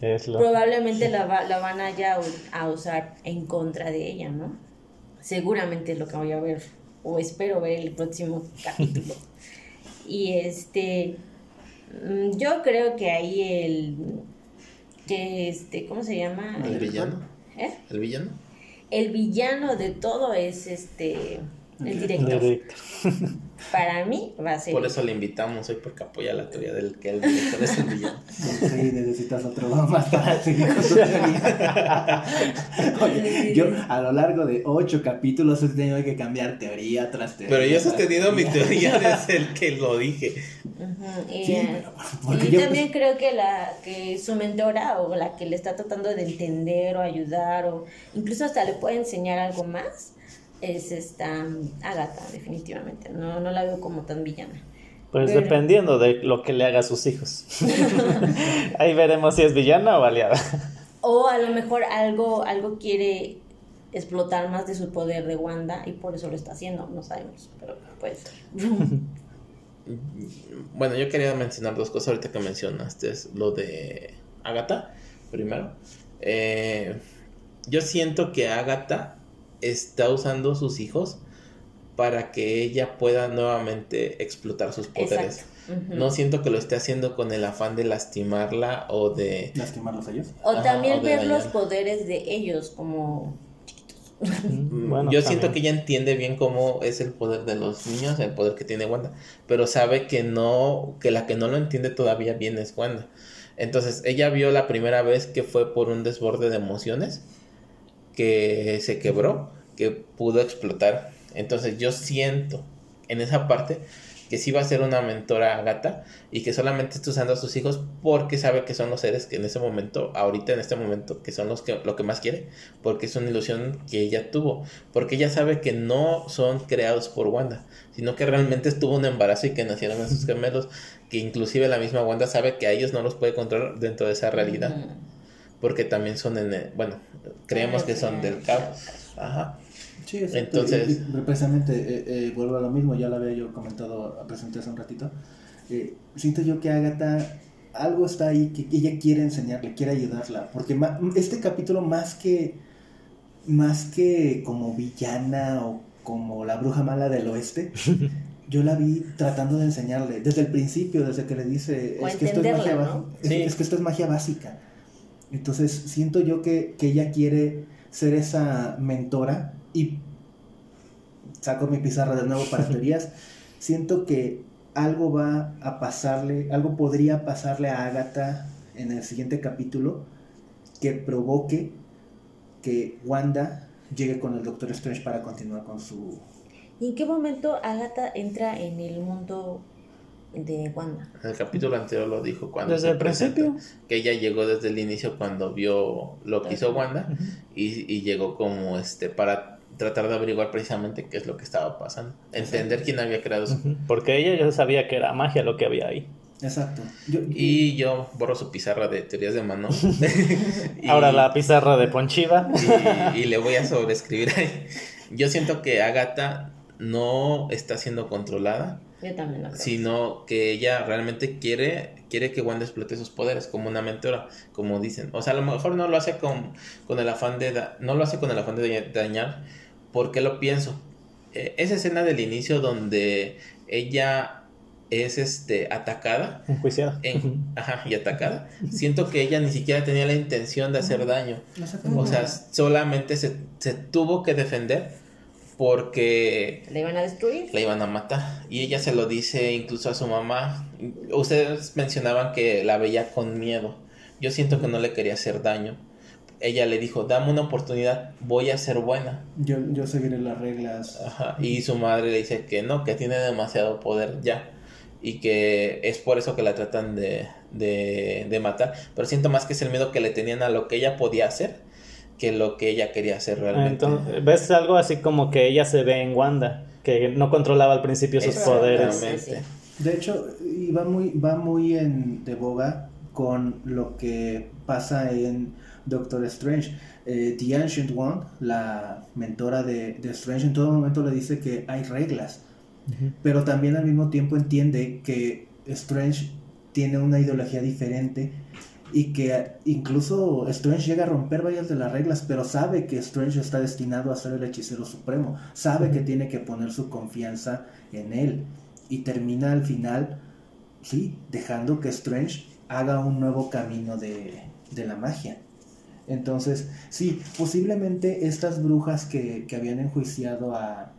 Es lo- probablemente la, va- la van a ya a usar en contra de ella, ¿no? Seguramente es lo que voy a ver, o espero ver el próximo <laughs> capítulo. y este, mm, yo creo que ahí el, que este, ¿cómo se llama? ¿El villano? ¿Eh? ¿El villano? El villano de todo es este, el director. Directo. <laughs> Para mí va a ser... Por eso le invitamos hoy, porque apoya la teoría del que el <laughs> director es el villano. Sí, necesitas otro <laughs> más para seguir con tu teoría. Oye, yo a lo largo de ocho capítulos he tenido que cambiar teoría tras teoría. Pero yo he sostenido mi teoría desde el que lo dije. Y, Sí, eh, pero y yo- también creo que la que su mentora o la que le está tratando de entender o ayudar o incluso hasta le puede enseñar algo más es esta Agatha definitivamente no no la veo como tan villana Pues Pero- dependiendo de lo que le haga a sus hijos. <laughs> Ahí veremos si es villana o aliada. o a lo mejor algo algo quiere explotar más de su poder de Wanda y por eso lo está haciendo no sabemos pero puede ser <laughs> Bueno, yo quería mencionar dos cosas ahorita que mencionaste. Es lo de Agatha, primero. Eh, yo siento que Agatha está usando sus hijos para que ella pueda nuevamente explotar sus poderes. No siento que lo esté haciendo con el afán de lastimarla o de... ¿Lastimarlos a ellos? o Ajá, también o ver los poderes de ellos como Mm, Bueno, yo siento que ella entiende bien cómo es el poder de los niños, el poder que tiene Wanda, pero sabe que no, que la que no lo entiende todavía bien es Wanda. Entonces, ella vio la primera vez que fue por un desborde de emociones, que se quebró, que pudo explotar. Entonces, yo siento en esa parte que sí va a ser una mentora gata y que solamente está usando a sus hijos porque sabe que son los seres que en ese momento, ahorita en este momento, que son los que lo que más quiere, porque es una ilusión que ella tuvo, porque ella sabe que no son creados por Wanda, sino que realmente estuvo un embarazo y que nacieron esos gemelos, que inclusive la misma Wanda sabe que a ellos no los puede controlar dentro de esa realidad, porque también son en, el- bueno, creemos que son del caos. Ajá. Sí, exacto. Entonces- Y- y precisamente, eh, eh, vuelvo a lo mismo, ya lo había yo comentado, presenté hace un ratito. Eh, siento yo que Agatha, algo está ahí que ella quiere enseñarle, quiere ayudarla. Porque ma- este capítulo, más que, más que como villana o como la bruja mala del oeste, <laughs> yo la vi tratando de enseñarle desde el principio, desde que le dice, O es que esto es magia, entenderla, ba- ¿no? es, Sí. es que esto es magia básica. Entonces siento yo que, que ella quiere ser esa mentora y saco mi pizarra de nuevo para <laughs> teorías. Siento que algo va a pasarle, algo podría pasarle a Agatha en el siguiente capítulo que provoque que Wanda llegue con el Doctor Strange para continuar con su... ¿Y en qué momento Agatha entra en el mundo de Wanda? En el capítulo anterior lo dijo cuando Desde el principio. que ella llegó desde el inicio cuando vio lo que hizo Wanda y, y llegó como este para tratar de averiguar precisamente qué es lo que estaba pasando, entender quién había creado su... Porque ella ya sabía que era magia lo que había ahí. Exacto. Yo- Y yo borro su pizarra de teorías de mano. <laughs> <laughs> Y- Ahora la pizarra de Ponchiva. y, y le voy a sobreescribir ahí. Yo siento que Agatha no está siendo controlada, Yo también lo creo. sino que ella realmente quiere quiere que Wanda explote sus poderes como una mentora, como dicen. O sea, a lo mejor no lo hace con, con el afán de da- no lo hace con el afán de dañar, porque lo pienso. Eh, esa escena del inicio donde ella es este atacada. Enjuiciada. En, ajá, y atacada. Siento que ella ni siquiera tenía la intención de hacer daño. O sea, solamente se, se tuvo que defender porque ¿Le iban a destruir? la iban a matar. Y ella se lo dice incluso a su mamá. Ustedes mencionaban que la veía con miedo. Yo siento que no le quería hacer daño. Ella le dijo, dame una oportunidad, voy a ser buena. Yo, yo seguiré las reglas. Ajá. Y su madre le dice que no, que tiene demasiado poder ya. Y que es por eso que la tratan de, de, de matar. Pero siento más que es el miedo que le tenían a lo que ella podía hacer que lo que ella quería hacer realmente. Entonces, ves algo así como que ella se ve en Wanda, que no controlaba al principio sus poderes. De hecho, y va muy, va muy en de boga con lo que pasa en Doctor Strange. Eh, The Ancient One, la mentora de, de Strange, en todo momento le dice que hay reglas, pero también al mismo tiempo entiende que Strange tiene una ideología diferente y que incluso Strange llega a romper varias de las reglas, pero sabe que Strange está destinado a ser el hechicero supremo, sabe que tiene que poner su confianza en él. Y termina al final, sí, dejando que Strange haga un nuevo camino de, de la magia. Entonces, sí, posiblemente estas brujas que, que habían enjuiciado a,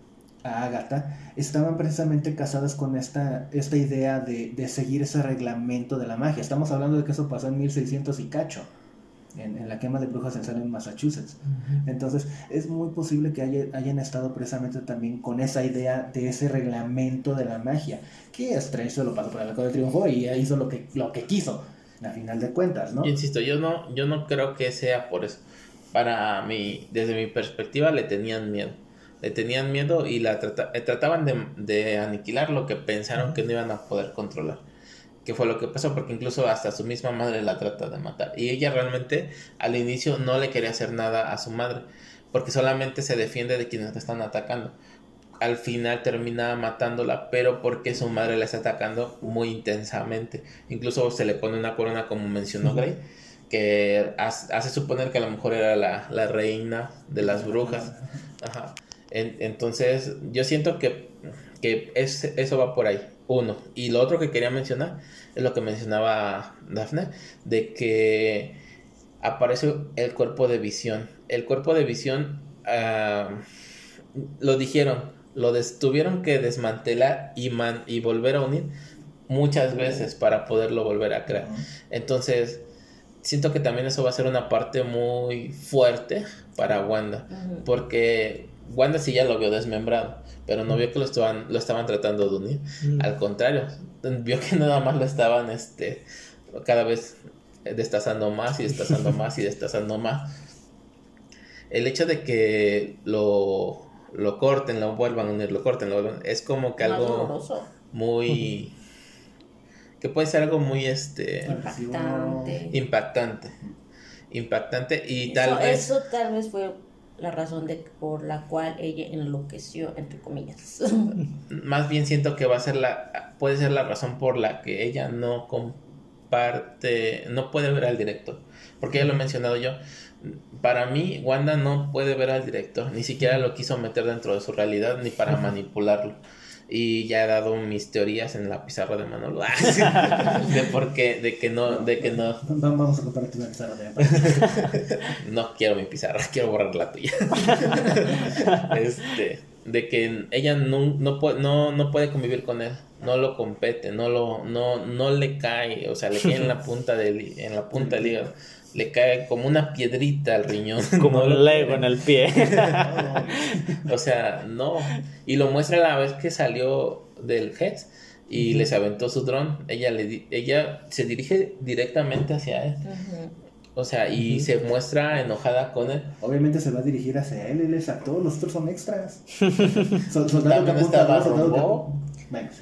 a Agatha estaban precisamente casadas con esta, esta idea de, de seguir ese reglamento de la magia. Estamos hablando de que eso pasó en 1600 y cacho, en, en la quema de brujas en Salem, Massachusetts. Entonces, es muy posible que haya- hayan estado precisamente también con esa idea de ese reglamento de la magia, que Strange se lo pasó por el arco del triunfo y hizo lo que, lo que quiso, a final de cuentas, ¿no? Yo insisto, yo no, yo no creo que sea por eso. Para mí, desde mi perspectiva, le tenían miedo. Le tenían miedo y la trata- eh, trataban de, de aniquilar lo que pensaron que no iban a poder controlar. Que fue lo que pasó, porque incluso hasta su misma madre la trata de matar. Y ella realmente al inicio no le quería hacer nada a su madre, porque solamente se defiende de quienes la están atacando. Al final termina matándola, pero porque su madre la está atacando muy intensamente. Incluso se le pone una corona, como mencionó Grey, que hace hace suponer que a lo mejor era la, la reina de las brujas. Ajá. En- entonces, yo siento que, que es- eso va por ahí. Uno. Y lo otro que quería mencionar es lo que mencionaba Daphne, de que aparece el cuerpo de visión. El cuerpo de visión ah, lo dijeron, lo des- tuvieron que desmantelar y, man- y volver a unir muchas veces para poderlo volver a crear. Entonces, siento que también eso va a ser una parte muy fuerte para Wanda. Porque Wanda sí ya lo vio desmembrado, pero no vio que lo estaban, lo estaban tratando de unir. Al contrario, vio que nada más lo estaban este, cada vez destazando más y destazando <laughs> más y destazando más. El hecho de que lo, lo corten, lo vuelvan a unir, lo corten, lo vuelvan, es como que algo doloroso, muy... que puede ser algo muy este impactante. impactante. Impactante y Eso, tal vez... eso tal vez fue la razón de por la cual ella enloqueció, entre comillas. <laughs> Más bien siento que va a ser la, puede ser la razón por la que ella no comparte, no puede ver al director. Porque ya lo he mencionado yo. Para mí, Wanda no puede ver al director, ni siquiera lo quiso meter dentro de su realidad ni para manipularlo. Y ya he dado mis teorías en la pizarra de Manolo. <laughs> de por qué, de que no, de que no, Vamos a una pizarra de <laughs> no quiero mi pizarra, <laughs> quiero borrar la tuya. este, de que ella no, no, puede, no, no puede convivir con él, no lo compete, no lo, no, no le cae, o sea, le cae en la punta del, en la punta del hígado, le cae como una piedrita al riñón. <laughs> Como No un Lego en el pie. <laughs> O sea, no. Y lo muestra la vez que salió del Heads y les aventó su dron. Ella, le di- ella se dirige directamente hacia él. O sea, y se muestra enojada con él. Obviamente se va a dirigir hacia él, él es actor, los otros son extras. <laughs> Soldado También estaba sí.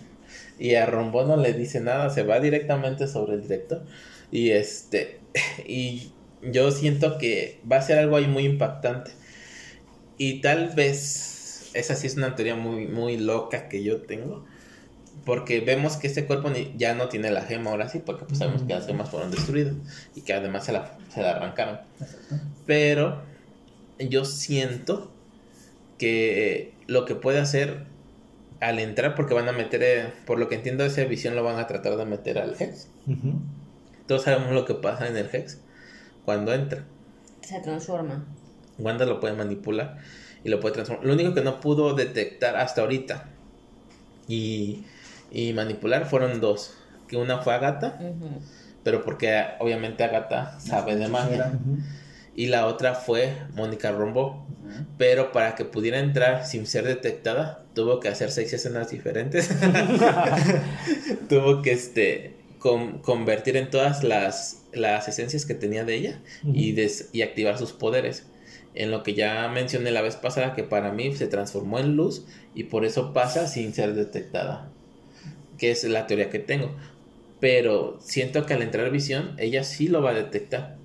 Y a Rombo no le dice nada, se va directamente sobre el director. Y este, y yo siento que va a ser algo ahí muy impactante. Y tal vez, esa sí es una teoría muy, muy loca que yo tengo. Porque vemos que este cuerpo ni- ya no tiene la gema ahora sí, porque pues sabemos que las gemas fueron destruidas y que además se la, se la arrancaron. Pero yo siento que lo que puede hacer al entrar, porque van a meter, eh, por lo que entiendo, esa visión lo van a tratar de meter al Hex. Ujú. Todos sabemos lo que pasa en el Hex cuando entra. Se transforma. Wanda lo puede manipular y lo puede transformar. Lo único que no pudo detectar hasta ahorita y, y manipular fueron dos. Que una fue Agatha, pero porque obviamente Agatha sabe de magia. Y la otra fue Mónica Rombo. Pero para que pudiera entrar sin ser detectada, tuvo que hacer seis escenas diferentes. <laughs> <laughs> tuvo que este con- convertir en todas las, las esencias que tenía de ella y, des- y activar sus poderes. En lo que ya mencioné la vez pasada, que para mí se transformó en luz y por eso pasa sin ser detectada. Que es la teoría que tengo. Pero siento que al entrar visión, ella sí lo va a detectar.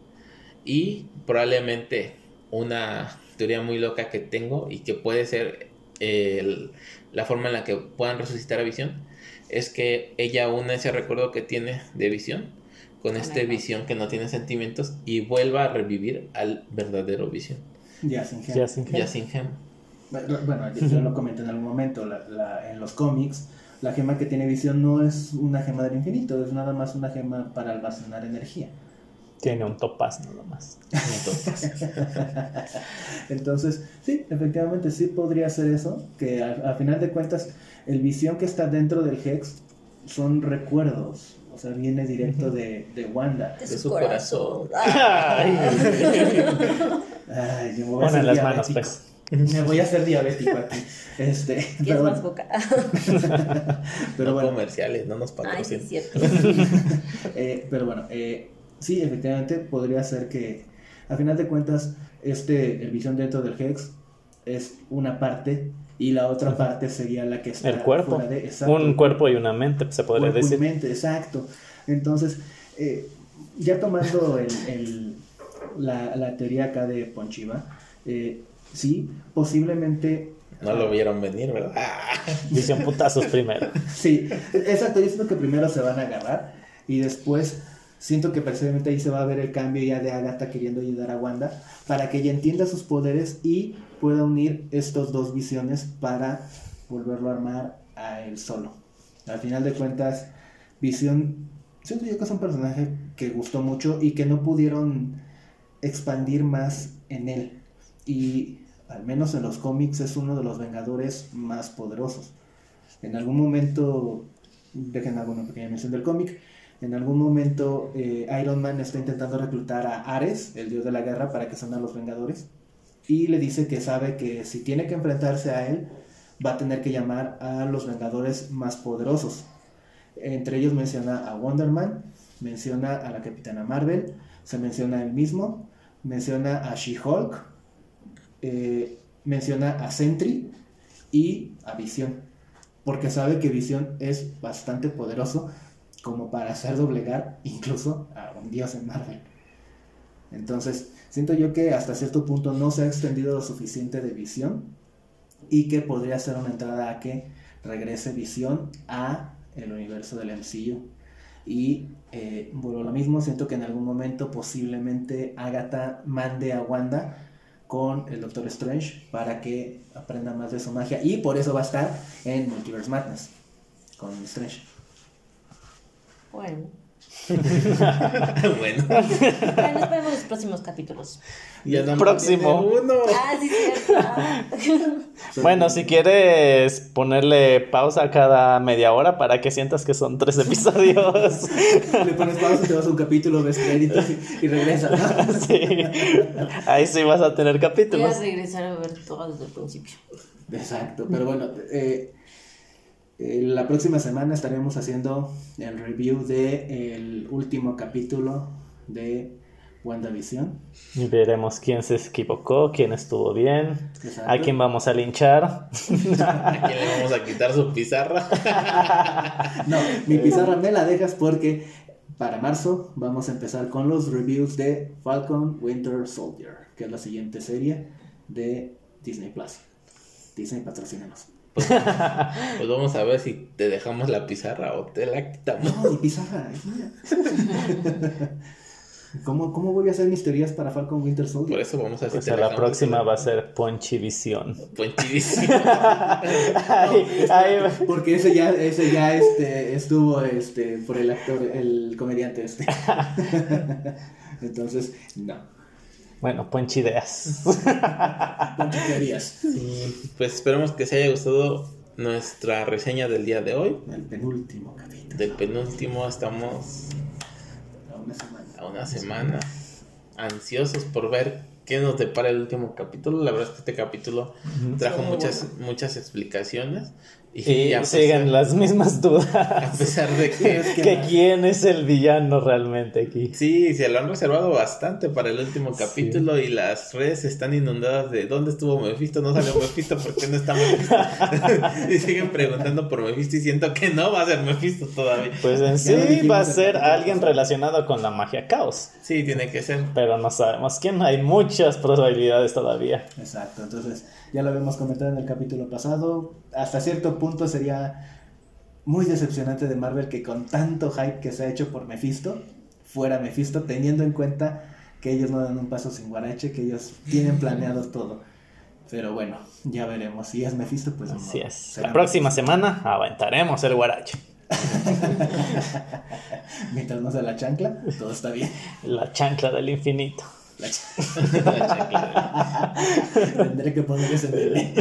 Y probablemente una teoría muy loca que tengo y que puede ser el- la forma en la que puedan resucitar a visión es que ella une ese recuerdo que tiene de visión con este Ajá. visión que no tiene sentimientos y vuelva a revivir al verdadero visión, Ya sin gen. Ya sin que- ya sin gem. Bueno, yo yo lo comenté en algún momento, la- la- en los cómics, la gema que tiene visión no es una gema del infinito, es nada más una gema para almacenar energía. Tiene un <laughs> topaz nada más. Entonces, Entonces, sí, efectivamente sí podría ser eso, que al, al final de cuentas el visión que está dentro del Hex son recuerdos, o sea, viene directo de, de Wanda. De De su su corazón. <laughs> Ay. Ay, me voy a Ponen hacer las manos, pues. Me voy a hacer diabético aquí. Este, <laughs> ¿Quieres pero más boca? <laughs> pero no bueno, comerciales, no nos sí, patrocinan. cierto. Eh, pero bueno, eh, sí, efectivamente podría ser que, a final de cuentas, este, el visión dentro del Hex es una parte y la otra parte sería la que está El cuerpo. fuera de, exacto, Un cuerpo y una mente, se podría cuerpo y decir. mente, exacto. Entonces, eh, ya tomando el, el- la, la teoría acá de Ponchiva, eh, sí, posiblemente No lo vieron venir, ¿verdad? <laughs> Dicen putazos primero. Sí, exacto, yo siento que primero se van a agarrar y después siento que precisamente ahí se va a ver el cambio ya de Agatha queriendo ayudar a Wanda para que ella entienda sus poderes y pueda unir estos dos visiones para volverlo a armar a él solo. Al final de cuentas, Visión, siento yo que es un personaje que gustó mucho y que no pudieron expandir más en él. Y al menos en los cómics es uno de los Vengadores más poderosos. En algún momento, dejen alguna pequeña mención del cómic, en algún momento eh, Iron Man está intentando reclutar a Ares, el dios de la guerra, para que se unan a los Vengadores. Y le dice que sabe que si tiene que enfrentarse a él, va a tener que llamar a los Vengadores más poderosos. Entre ellos menciona a Wonder Man, menciona a la Capitana Marvel, se menciona él mismo, menciona a She-Hulk, eh, menciona a Sentry y a Visión. Porque sabe que Visión es bastante poderoso como para hacer doblegar incluso a un dios en Marvel. Entonces, siento yo que hasta cierto punto no se ha extendido lo suficiente de Visión y que podría ser una entrada a que regrese Visión a el universo del MCU. Y eh, vuelvo a lo mismo, siento que en algún momento posiblemente Agatha mande a Wanda con el Doctor Strange para que aprenda más de su magia y por eso va a estar en Multiverse Madness con Strange. Bueno. <laughs> bueno, Bueno, esperemos los próximos capítulos. ya no Próximo. uno. Ah, sí, cierto. Bueno, si quieres ponerle pausa a cada media hora para que sientas que son tres episodios. <laughs> Le pones pausa, te vas a un capítulo, ves créditos y, y regresas. ¿no? <laughs> Sí. Ahí sí vas a tener Voy a capítulos. regresar a ver todo desde el principio. Exacto, pero bueno, eh, eh, la próxima semana estaremos haciendo el review de el último capítulo de WandaVision. Y veremos quién se equivocó, quién estuvo bien, Exacto. a quién vamos a linchar. <laughs> ¿A quién le vamos a quitar su pizarra? <laughs> No, mi pizarra me la dejas porque para marzo vamos a empezar con los reviews de Falcon Winter Soldier, que es la siguiente serie de Disney Plus. Disney patrocínanos. Pues, <laughs> pues vamos a ver si te dejamos la pizarra o te la quitamos. No, mi pizarra. <laughs> ¿Cómo, ¿Cómo voy a hacer mis teorías para Falcon Winter Por Soldier? eso vamos a hacer. Pues a la próxima va a ser Ponchivisión. Ponchivisión. Va. Porque ese ya, ese ya este, estuvo este, por el actor, el comediante este. <laughs> Entonces, no. Bueno, Ponchideas. <laughs> Teorías. Y pues esperemos que se haya gustado nuestra reseña del día de hoy. El penúltimo capítulo. Del penúltimo estamos A una semana. a una semana ansiosos por ver qué nos depara el último capítulo. La verdad es que este capítulo trajo Sí, muchas, muchas explicaciones. Y, Y a, siguen las mismas <laughs> a dudas. pesar de que que quién es el villano realmente aquí. Sí, se lo han reservado bastante para el último capítulo y las redes están inundadas de ¿dónde estuvo Mephisto? No salió Mephisto, ¿por qué no está Mephisto? <laughs> y siguen preguntando por Mephisto y siento que no va a ser Mephisto todavía. Pues en sí va a ser alguien relacionado con la magia caos. Sí, tiene que ser. Pero no sabemos quién. Hay muchas probabilidades todavía. Exacto, entonces ya lo habíamos comentado en el capítulo pasado. Hasta cierto punto sería muy decepcionante de Marvel que con tanto hype que se ha hecho por Mephisto, fuera Mephisto, teniendo en cuenta que ellos no dan un paso sin guarache, que ellos tienen <laughs> planeado todo. Pero bueno, ya veremos. Si es Mephisto, pues. Así es. La próxima semana aventaremos el guarache. <laughs> Mientras no sea la chancla, todo está bien. La chancla del infinito. La chancla. <laughs> Tendré que poner ese meme.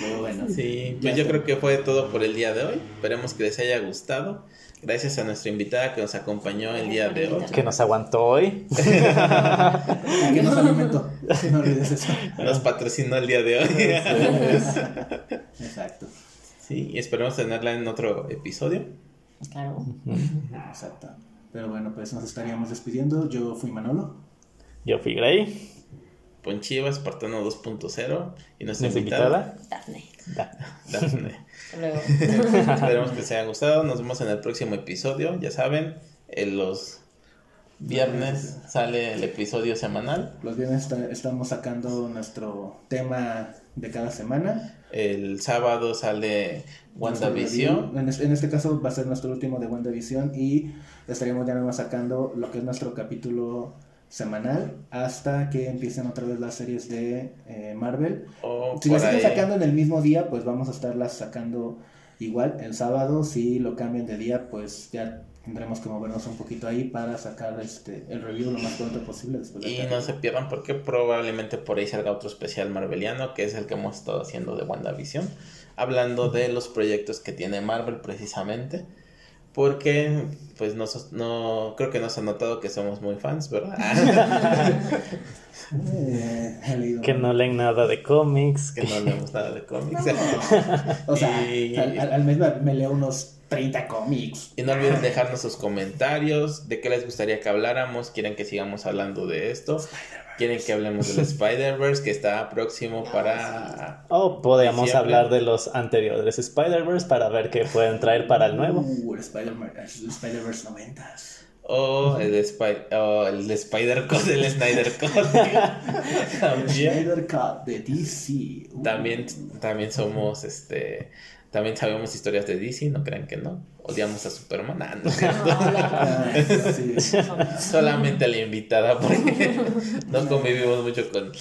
Pero <laughs> bueno. Sí, pues yo está. creo que fue todo por el día de hoy. Esperemos que les haya gustado. Gracias a nuestra invitada que nos acompañó el día de hoy. Que nos aguantó hoy. <laughs> ¿A qué nos alimentó? No olvides eso. Nos patrocinó el día de hoy. Exacto. Sí, y esperemos tenerla en otro episodio. Claro. Exacto. Pero bueno, pues nos estaríamos despidiendo. Yo fui Manolo. Yo fui Grey. Ponchiva, Espartano 2.0 y nuestra invitada, invitada. Dafne. Da- Dafne. Hasta luego. <laughs> Esperemos que les haya gustado. Nos vemos en el próximo episodio. Ya saben, en los viernes sale el episodio semanal. Los viernes esta- estamos sacando nuestro tema de cada semana. El sábado sale WandaVision. En, en este caso va a ser nuestro último de WandaVision y estaríamos ya nuevo sacando lo que es nuestro capítulo semanal hasta que empiecen otra vez las series de eh, Marvel. O Si las siguen sacando en el mismo día, pues vamos a estarlas sacando igual el sábado. Si lo cambian de día, pues ya tendremos que movernos un poquito ahí para sacar este el review lo más pronto posible. Después del Y no se pierdan porque probablemente por ahí salga otro especial marveliano, que es el que hemos estado haciendo de WandaVision, hablando de los proyectos que tiene Marvel precisamente. Porque, pues, no, no creo que nos han notado que somos muy fans, ¿verdad? <laughs> Eh, Que no leen nada de cómics. que no leemos nada de cómics. <laughs> O sea, <laughs> Y- al, al- al mes me, me leo unos 30 cómics. Y no olviden dejarnos sus comentarios de qué les gustaría que habláramos. ¿Quieren que sigamos hablando de esto? ¿Quieren que hablemos del Spider-Verse que está próximo para... O podríamos Diciembre. hablar de los anteriores Spider-Verse para ver qué pueden traer para el nuevo. Uh, el Spider-Man- el Spider-Verse 90. O el, Spy- o el Spider-Code, <laughs> el Snyder Code. El también, Snyder Cut de DC. Uh. también, también somos, este... También sabemos historias de DC, no crean que no. Odiamos a Superman. Ah, no. <laughs> Ah, sí. Solamente la invitada porque <laughs> no convivimos mucho con...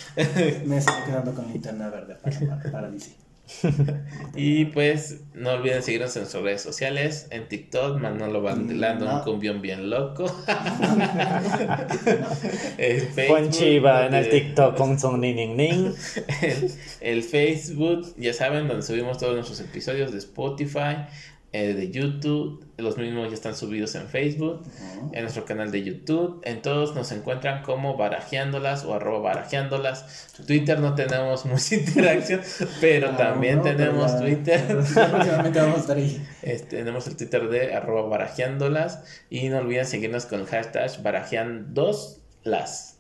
Me estoy quedando con linterna verde para, para DC. <laughs> Y pues no olviden seguirnos en nuestras redes sociales, en TikTok, Manolo Bandelando, No. un cumbión bien loco. <laughs> el Facebook, Ponchiva en el donde- TikTok con son ning ning. <laughs> el, el Facebook, ya saben, donde subimos todos nuestros episodios de Spotify, eh, de YouTube, los mismos ya están subidos en Facebook, en nuestro canal de YouTube, en todos nos encuentran como barajeándolas o arroba barajeándolas. Twitter no tenemos <laughs> mucha interacción, pero Ah, también no, tenemos Twitter. próximamente vamos a estar ahí. <laughs> Este, tenemos el Twitter de arroba barajeándolas y no olviden seguirnos con el hashtag barajean2las.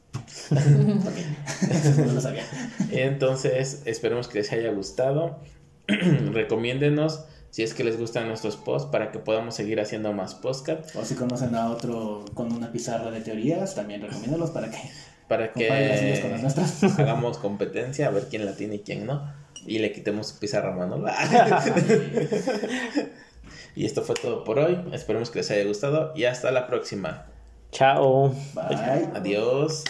Eso <laughs> no lo sabía. Entonces, esperemos que les haya gustado. <clears throat> Recomiéndenos si es que les gustan nuestros posts para que podamos seguir haciendo más podcast. O si conocen a otro con una pizarra de teorías, también recomiéndalos para que Para suyas con las que nuestras. <laughs> hagamos competencia, a ver quién la tiene y quién no. Y le quitemos su pizarra a Manolo. <laughs> y esto fue todo por hoy. Esperemos que les haya gustado y hasta la próxima. Chao. Bye. Adiós.